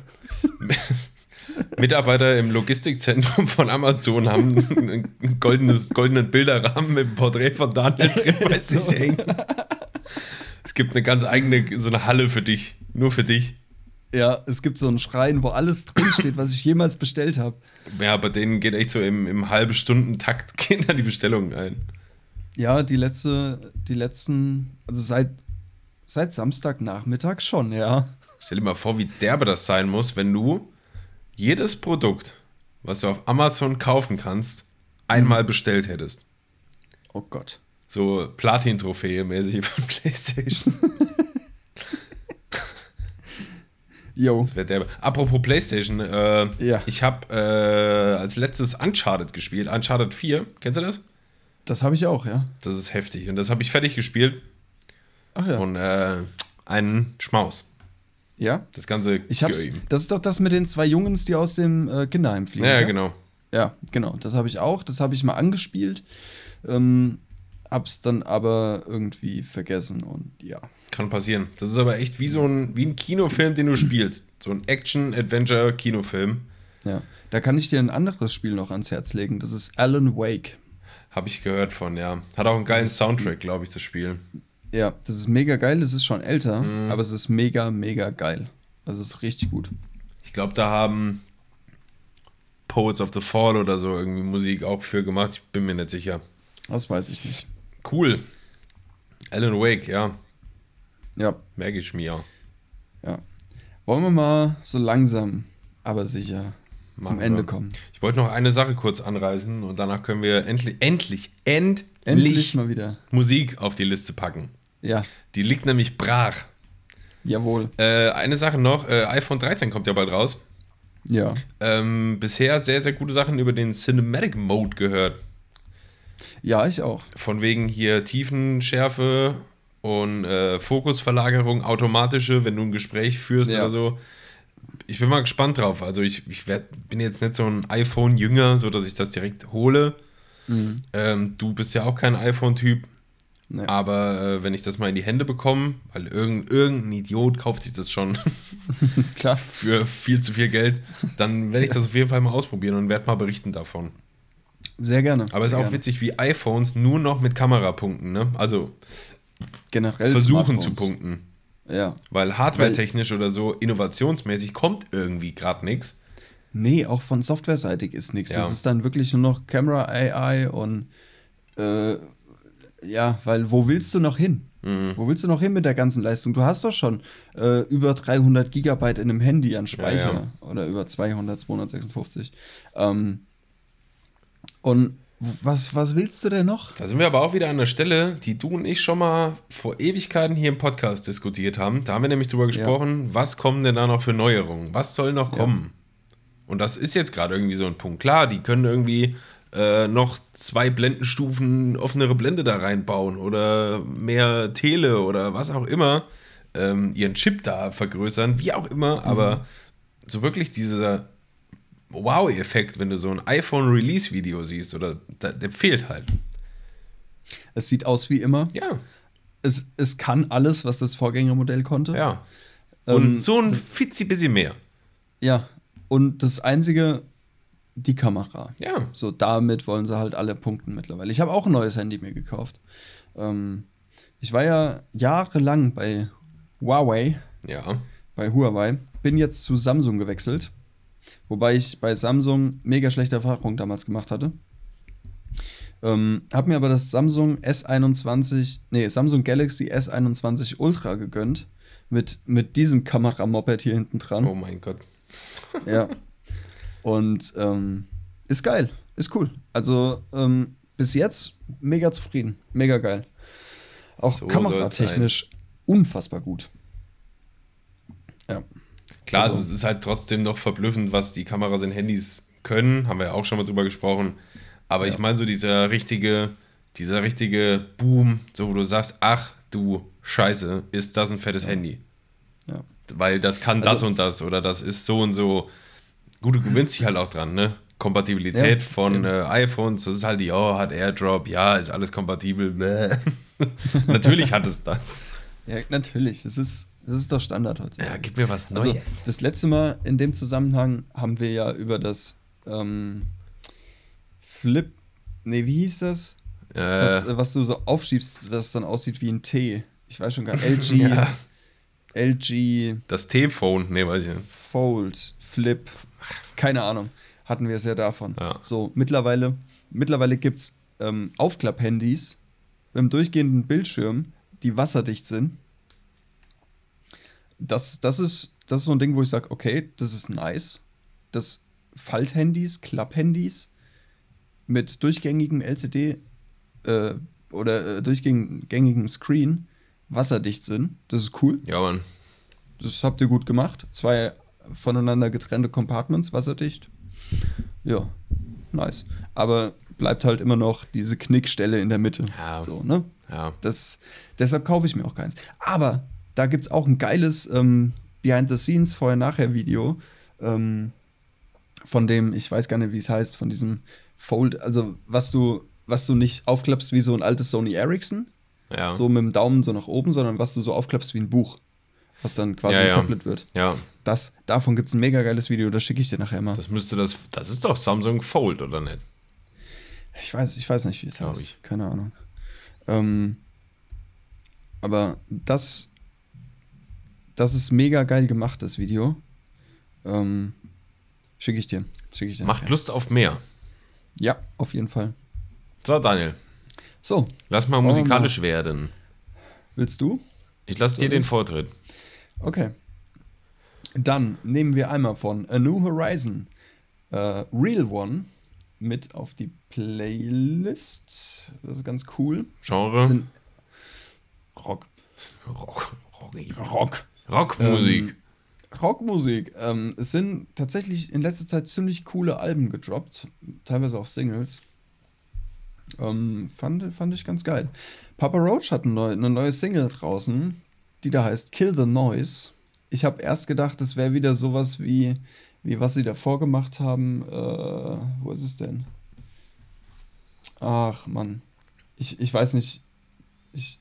Mitarbeiter im Logistikzentrum von Amazon haben einen goldenes, goldenen Bilderrahmen mit dem Porträt von Daniel drin bei sich hängen. Es gibt eine ganz eigene, so eine Halle für dich. Nur für dich. Ja, es gibt so einen Schrein, wo alles drinsteht, was ich jemals bestellt habe. Ja, bei denen geht echt so im, im halben Stunden-Takt gehen da die Bestellungen ein. Ja, die letzte, die letzten, also seit, seit Samstagnachmittag schon, ja. Stell dir mal vor, wie derbe das sein muss, wenn du jedes Produkt, was du auf Amazon kaufen kannst, einmal bestellt hättest. Oh Gott. So Platin-Trophäe mäßig von PlayStation. Jo. Apropos PlayStation, äh, Ja. ich habe äh, als letztes Uncharted gespielt. Uncharted 4, kennst du das? Das habe ich auch, ja. Das ist heftig. Und das habe ich fertig gespielt. Ach ja. Und äh, einen Schmaus. Ja. Das ganze Ich hab's. Game. Das ist doch das mit den zwei Jungs, die aus dem äh, Kinderheim fliegen. Ja, gell? genau. Ja, genau. Das habe ich auch. Das habe ich mal angespielt. Ähm, hab's dann aber irgendwie vergessen und ja. Kann passieren. Das ist aber echt wie so ein, wie ein Kinofilm, den du spielst. So ein Action-Adventure-Kinofilm. Ja. Da kann ich dir ein anderes Spiel noch ans Herz legen. Das ist Alan Wake. Habe ich gehört von, ja. Hat auch einen geilen Soundtrack, glaube ich, das Spiel. Ja, das ist mega geil. Das ist schon älter, Mhm. aber es ist mega, mega geil. Also es ist richtig gut. Ich glaube, da haben Poets of the Fall oder so irgendwie Musik auch für gemacht. Ich bin mir nicht sicher. Das weiß ich nicht. Cool. Alan Wake, ja. Ja, Merke ich mir. ja. Wollen wir mal so langsam, aber sicher zum Machen Ende wir. kommen. Ich wollte noch eine Sache kurz anreißen und danach können wir endlich, endlich, endlich, Endlich mal wieder. Musik auf die Liste packen. Ja, Die liegt nämlich brach. jawohl. Äh, eine Sache noch, äh, iPhone 13 kommt ja bald raus. Ja. Ähm, bisher sehr, sehr gute Sachen über den Cinematic Mode gehört. Ja, ich auch. Von wegen hier Tiefenschärfe und äh, Fokusverlagerung, automatische, wenn du ein Gespräch führst Ja. oder so. Ich bin mal gespannt drauf. Also ich, ich werd, bin jetzt nicht so ein iPhone-Jünger, so dass ich das direkt hole. Ähm, du bist ja auch kein iPhone-Typ. Nee. Aber äh, wenn ich das mal in die Hände bekomme, weil irgend, irgendein Idiot kauft sich das schon Klar. für viel zu viel Geld, dann werde ich das auf jeden Fall mal ausprobieren und werde mal berichten davon. Sehr gerne. Aber es ist auch gerne. witzig, wie iPhones nur noch mit Kamerapunkten, ne? Also Generell versuchen zu punkten. Ja. Weil hardware-technisch oder so innovationsmäßig kommt irgendwie gerade nichts. Nee, auch von softwareseitig ist nichts. Ja. Das ist dann wirklich nur noch Camera AI und äh, ja, weil wo willst du noch hin? Mhm. Wo willst du noch hin mit der ganzen Leistung? Du hast doch schon äh, über 300 Gigabyte in einem Handy an Speicher Ja, oder über 200, 256. Ähm, und was, was willst du denn noch? Da sind wir aber auch wieder an der Stelle, die du und ich schon mal vor Ewigkeiten hier im Podcast diskutiert haben. Da haben wir nämlich drüber gesprochen, was kommen denn da noch für Neuerungen? Was soll noch kommen? Und das ist jetzt gerade irgendwie so ein Punkt. Klar, die können irgendwie äh, noch zwei Blendenstufen offenere Blende da reinbauen oder mehr Tele oder was auch immer, ähm, ihren Chip da vergrößern, wie auch immer, aber so wirklich dieser Wow-Effekt, wenn du so ein iPhone-Release-Video siehst, oder da, der fehlt halt. Es sieht aus wie immer. Ja, Es, es kann alles, was das Vorgängermodell konnte. ja. Und Ähm, so ein fitzi bisschen mehr. Ja. Und das Einzige, die Kamera. Ja. So, damit wollen sie halt alle punkten mittlerweile. Ich habe auch ein neues Handy mir gekauft. Ähm, ich war ja jahrelang bei Huawei, Ja. bei Huawei, bin jetzt zu Samsung gewechselt. Wobei ich bei Samsung mega schlechte Erfahrungen damals gemacht hatte. Ähm, hab mir aber das Samsung S21, nee, Samsung Galaxy S21 Ultra gegönnt. Mit, mit diesem Kameramoped hier hinten dran. Oh mein Gott. Ja. Und ähm, ist geil, ist cool. Also ähm, bis jetzt mega zufrieden, mega geil. Auch So kameratechnisch unfassbar gut. Ja. Klar, Also- also, es ist halt trotzdem noch verblüffend, was die Kameras in Handys können. Haben wir ja auch schon mal drüber gesprochen. Aber ich meine, so dieser richtige, dieser richtige Boom, so wo du sagst, ach du Scheiße, ist das ein fettes Handy. Ja. Weil das kann das Also- und das oder das ist so und so. Gut, du gewinnst dich halt auch dran, ne? Kompatibilität Ja, von äh, iPhones, das ist halt die, oh, hat AirDrop, ja, ist alles kompatibel. Natürlich hat es das. ja, natürlich. Das ist, das ist doch Standard Ja, heutzutage. gib mir was Neues. also, das letzte Mal in dem Zusammenhang haben wir ja über das ähm, Flip. Nee, wie hieß das? Das, äh, äh, was du so aufschiebst, was dann aussieht wie ein T. Ich weiß schon gar nicht. LG. Ja. LG das T-Phone, ne, weiß ich nicht. Fold, Flip, keine Ahnung, hatten wir es ja davon. Ja. So, mittlerweile, mittlerweile gibt es ähm, Aufklapp-Handys mit einem durchgehenden Bildschirm, die wasserdicht sind. Das, das, ist, das ist so ein Ding, wo ich sage, okay, das ist nice. Das Falthandys, Klapphandys mit durchgängigem LCD äh, oder äh, durchgängigem Screen wasserdicht sind. Das ist cool. Ja, Mann. das habt ihr gut gemacht. Zwei voneinander getrennte Compartments, wasserdicht. Ja, nice. Aber bleibt halt immer noch diese Knickstelle in der Mitte. Ja. So, ne? Ja. Das, deshalb kaufe ich mir auch keins. Aber da gibt es auch ein geiles ähm, Behind-the-Scenes Vorher-Nachher-Video ähm, von dem, ich weiß gar nicht, wie es heißt, von diesem Fold, also was du, was du nicht aufklappst wie so ein altes Sony Ericsson, Ja. so mit dem Daumen so nach oben, sondern was du so aufklappst wie ein Buch, was dann quasi Ja, ein ja. Tablet wird. ja. Das, davon gibt es ein mega geiles Video, das schicke ich dir nachher mal. Das müsste das. Das ist doch Samsung Fold, oder nicht? Ich weiß, ich weiß nicht, wie es heißt. ich. Keine Ahnung. Ähm, aber das, das ist mega geil gemacht, das Video. Ähm, Schicke ich dir. Schicke ich dir. Macht nachher. Lust auf mehr. Ja, auf jeden Fall. So, Daniel, So, lass mal musikalisch werden. willst du? Ich lasse dir den? Vortritt. Okay. Dann nehmen wir einmal von A New Horizon äh, Real One mit auf die Playlist. Das ist ganz cool. Genre? Sind Rock. Rock. Rock. Rock. Rockmusik. Ähm, Rockmusik. Ähm, es sind tatsächlich in letzter Zeit ziemlich coole Alben gedroppt, teilweise auch Singles. Ähm, fand, fand ich ganz geil. Papa Roach hat ein neu, eine neue Single draußen, die da heißt Kill the Noise. Ich habe erst gedacht, das wäre wieder sowas wie, wie was sie davor gemacht haben. Äh, wo ist es denn? Ach, Mann. Ich, ich weiß nicht. Ich,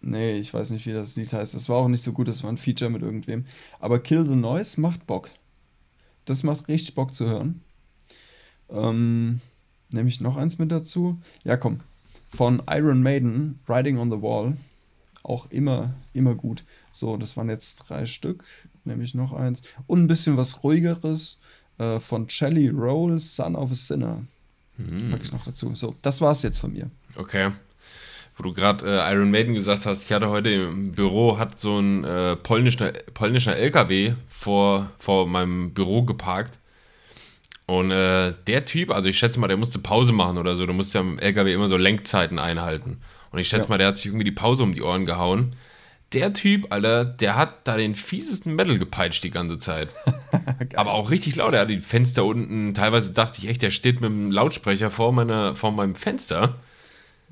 Nee, ich weiß nicht, wie das Lied heißt. Das war auch nicht so gut, das war ein Feature mit irgendwem. Aber Kill the Noise macht Bock. Das macht richtig Bock zu hören. Ähm, nehme ich noch eins mit dazu? Ja, komm. Von Iron Maiden, Riding on the Wall. Auch immer, immer gut. So, das waren jetzt drei Stück. Nehme ich noch eins. Und ein bisschen was ruhigeres äh, von Jelly Roll, Son of a Sinner. Pack ich noch dazu. So, das war's jetzt von mir. Okay. Wo du gerade äh, Iron Maiden gesagt hast, ich hatte heute im Büro, hat so ein äh, polnischer, polnischer LKW vor, vor meinem Büro geparkt. Und äh, der Typ, also ich schätze mal, der musste Pause machen oder so. Du musst ja im LKW immer so Lenkzeiten einhalten. Und ich schätze Ja. mal, der hat sich irgendwie die Pause um die Ohren gehauen. Der Typ, Alter, der hat da den fiesesten Metal gepeitscht die ganze Zeit. Aber auch richtig laut. Er hat die Fenster unten. Teilweise dachte ich echt, der steht mit dem Lautsprecher vor, meiner, vor meinem Fenster.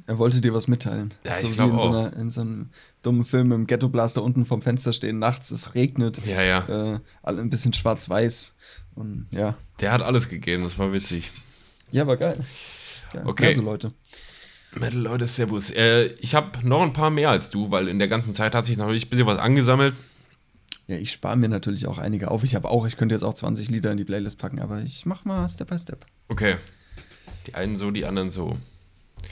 Er wollte dir was mitteilen. Ja, so ich wie in so, einer, in so einem dummen Film im Ghetto Blaster unten vom Fenster stehen, nachts, es regnet. Ja, ja. Äh, alle ein bisschen schwarz-weiß. Und ja. Der hat alles gegeben, das war witzig. Ja, aber geil. geil. Okay. Also Leute. Metal Leute, Servus. Äh, ich habe noch ein paar mehr als du, weil in der ganzen Zeit hat sich natürlich ein bisschen was angesammelt. Ja, ich spare mir natürlich auch einige auf. Ich habe auch, ich könnte jetzt auch 20 Lieder in die Playlist packen, aber ich mach mal Step by Step. Okay. Die einen so, die anderen so.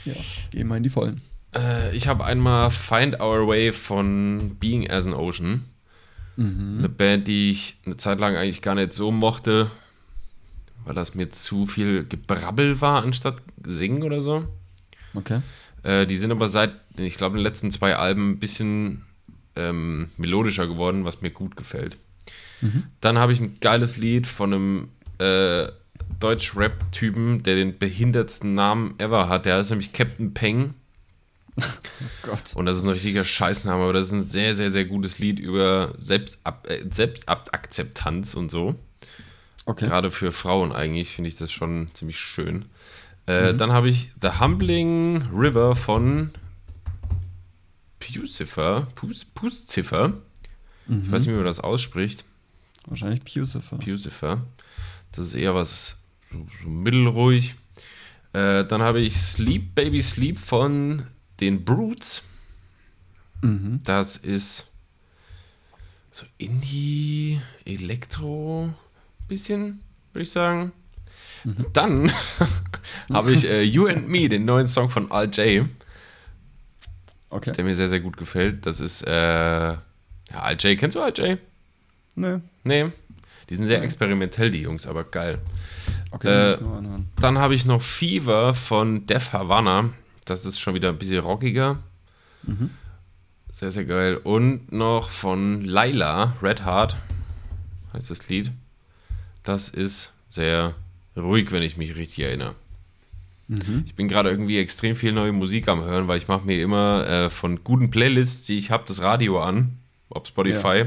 Ja, geh mal in die Vollen. Äh, ich habe einmal Find Our Way von Being as an Ocean. Eine Band, die ich eine Zeit lang eigentlich gar nicht so mochte, weil das mir zu viel Gebrabbel war, anstatt singen oder so. Okay. Äh, die sind aber seit, ich glaube, den letzten zwei Alben ein bisschen ähm, melodischer geworden, was mir gut gefällt. Dann habe ich ein geiles Lied von einem äh, Deutsch-Rap-Typen, der den behindertsten Namen ever hat. Der heißt nämlich Captain Peng. Oh Gott. Und das ist ein richtiger Scheißname, aber das ist ein sehr, sehr, sehr gutes Lied über Selbstab äh, Selbstakzeptanz und so. Okay. Gerade für Frauen eigentlich finde ich das schon ziemlich schön. Äh, Dann habe ich The Humbling River von Pucifer. Pus- Pucifer. Ich weiß nicht, wie man das ausspricht. Wahrscheinlich Pucifer. Pucifer. Das ist eher was so, so mittelruhig. Äh, dann habe ich Sleep Baby Sleep von den Brutes. Mhm. Das ist so Indie, Elektro, bisschen, würde ich sagen. Dann habe ich äh, You and Me, den neuen Song von Al J, Okay. der mir sehr, sehr gut gefällt. Das ist, äh, ja, Al J, kennst du Al J? Nö. Nee. Die sind sehr experimentell, die Jungs, aber geil. Okay, Äh. Dann habe ich noch Fever von Def Havana. Das ist schon wieder ein bisschen rockiger. Sehr, sehr geil. Und noch von Laila, Red Heart, heißt das Lied. Das ist sehr ruhig, wenn ich mich richtig erinnere. Ich bin gerade irgendwie extrem viel neue Musik am Hören, weil ich mache mir immer äh, von guten Playlists, die ich habe, das Radio an, auf Spotify.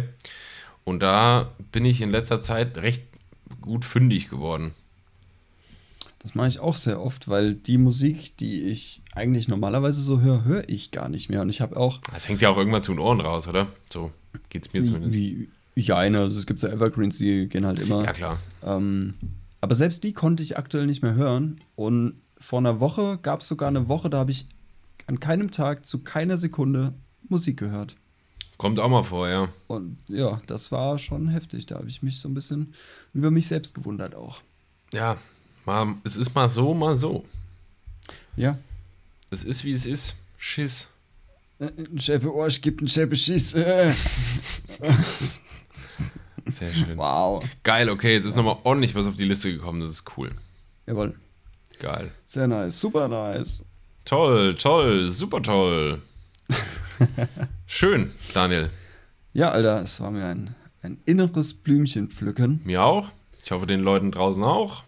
Und da bin ich in letzter Zeit recht gut fündig geworden. Das mache ich auch sehr oft, weil die Musik, die ich eigentlich normalerweise so höre, höre ich gar nicht mehr. Und ich habe auch. Das hängt ja auch irgendwann zu den Ohren raus, oder? So geht es mir zumindest. Wie, ja, eine, also es gibt so Evergreens, die gehen halt immer. Ja, klar. Ähm, aber selbst die konnte ich aktuell nicht mehr hören. Und vor einer Woche gab es sogar eine Woche, da habe ich an keinem Tag zu keiner Sekunde Musik gehört. Kommt auch mal vor, ja. Und ja, das war schon heftig. Da habe ich mich so ein bisschen über mich selbst gewundert auch. Ja, mal, es ist mal so, mal so. Ja. Es ist, wie es ist. Schiss. Ein Schäpe Arsch gibt einen Schäpe Schiss. Sehr schön. Wow. Geil, okay, jetzt ist nochmal ordentlich was auf die Liste gekommen. Das ist cool. Jawohl. Geil. Sehr nice. Super nice. Toll, toll, super toll. Schön, Daniel. Ja, Alter, es war mir ein, ein inneres Blümchen pflücken. Mir auch. Ich hoffe, den Leuten draußen auch.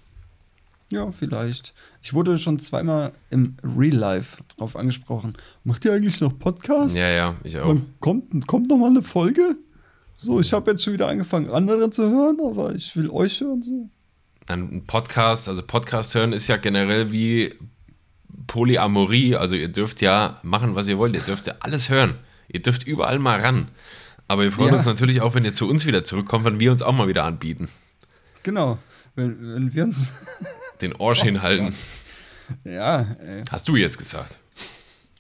Ja, vielleicht. Ich wurde schon zweimal im Real Life drauf angesprochen. Macht ihr eigentlich noch Podcast? Ja, ja, ich auch. Wann kommt, kommt noch mal eine Folge? So, ich habe jetzt schon wieder angefangen, andere zu hören, aber ich will euch hören. So. Ein Podcast, also Podcast hören ist ja generell wie Polyamorie. Also ihr dürft ja machen, was ihr wollt. Ihr dürft ja alles hören. Ihr dürft überall mal ran. Aber wir freuen Ja. uns natürlich auch, wenn ihr zu uns wieder zurückkommt, wenn wir uns auch mal wieder anbieten. Genau. Wenn, wenn wir uns. Den Orsch hinhalten. ja, ey. Hast du jetzt gesagt.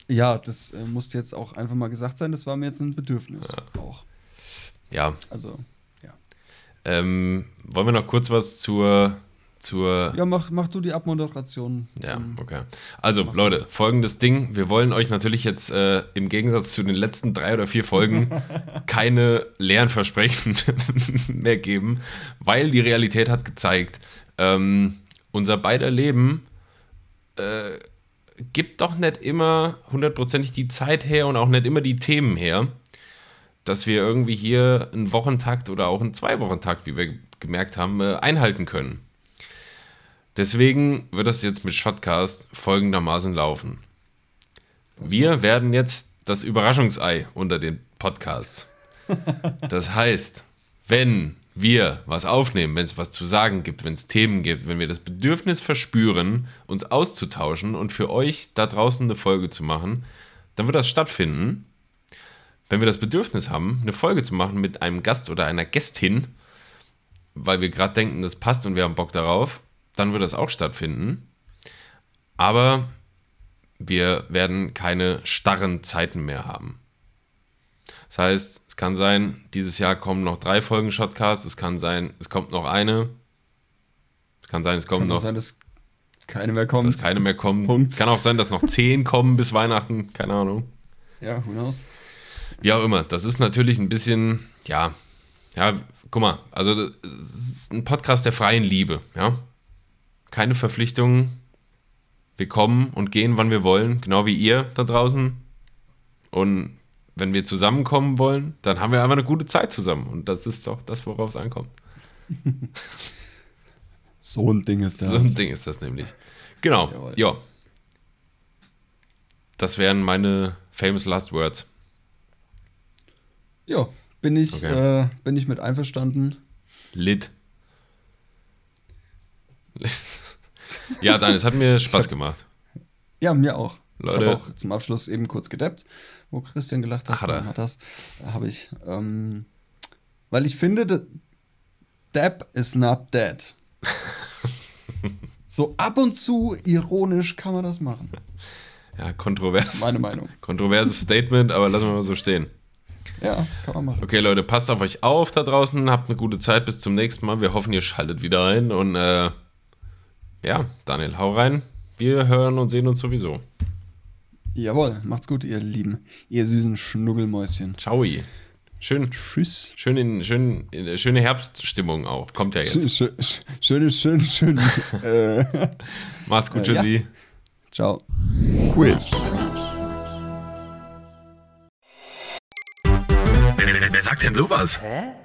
ja, das äh, musste jetzt auch einfach mal gesagt sein. Das war mir jetzt ein Bedürfnis auch. Ja. Also, ja. Ähm, wollen wir noch kurz was zur. zur Ja, mach, mach du die Abmoderation. Ja, Ähm, okay. Also, Leute, folgendes Ding. Wir wollen euch natürlich jetzt äh, im Gegensatz zu den letzten drei oder vier Folgen keine leeren Versprechen mehr geben, weil die Realität hat gezeigt, ähm, unser beider Leben äh, gibt doch nicht immer hundertprozentig die Zeit her und auch nicht immer die Themen her, dass wir irgendwie hier einen Wochentakt oder auch einen Zwei-Wochentakt, wie wir gemerkt haben, äh, einhalten können. Deswegen wird das jetzt mit Shotcast folgendermaßen laufen. Wir werden jetzt das Überraschungsei unter den Podcasts. Das heißt, wenn wir was aufnehmen, wenn es was zu sagen gibt, wenn es Themen gibt, wenn wir das Bedürfnis verspüren, uns auszutauschen und für euch da draußen eine Folge zu machen, dann wird das stattfinden. Wenn wir das Bedürfnis haben, eine Folge zu machen mit einem Gast oder einer Gästin, weil wir gerade denken, das passt und wir haben Bock darauf, dann wird das auch stattfinden. Aber wir werden keine starren Zeiten mehr haben. Das heißt, es kann sein, dieses Jahr kommen noch drei Folgen Shotcast, es kann sein, es kommt noch eine. Es kann sein, es kommt Kann auch noch, sein, dass keine mehr kommt. dass keine mehr kommen. Punkt. Es kann auch sein, dass noch zehn kommen bis Weihnachten, keine Ahnung. Ja, who knows? Wie auch immer, das ist natürlich ein bisschen, ja, ja, guck mal, also das ist ein Podcast der freien Liebe, ja. Keine Verpflichtungen. Wir kommen und gehen, wann wir wollen, genau wie ihr da draußen. Und wenn wir zusammenkommen wollen, dann haben wir einfach eine gute Zeit zusammen. Und das ist doch das, worauf es ankommt. So ein Ding ist das. So ein Ding ist das nämlich. Genau, ja. Das wären meine famous last words. Ja, bin ich, Okay. äh, bin ich mit einverstanden. Lit. ja, dann, es hat mir Spaß hat- gemacht. Ja, mir auch. Ich Leute. habe auch zum Abschluss eben kurz gedappt, wo Christian gelacht hat. Ach, hat er. Hat das. Habe ich. Ähm, weil ich finde, Dab is not dead. so ab und zu ironisch kann man das machen. Ja, kontrovers. Meine Meinung. Kontroverses Statement, aber lassen wir mal so stehen. Ja, kann man machen. Okay, Leute, passt auf euch auf da draußen, habt eine gute Zeit, bis zum nächsten Mal. Wir hoffen, ihr schaltet wieder ein und äh, ja, Daniel, hau rein. Wir hören und sehen uns sowieso. Jawohl, macht's gut, ihr Lieben. Ihr süßen Schnubbelmäuschen. Ciao. Schön, Tschüss. schön in, schön, in, schöne Herbststimmung auch. Kommt ja jetzt. schön, schön, schön, schön. äh, Macht's gut, Äh, ja. Tschüssi. ciao. Quiz. Wer sagt denn sowas? Hä?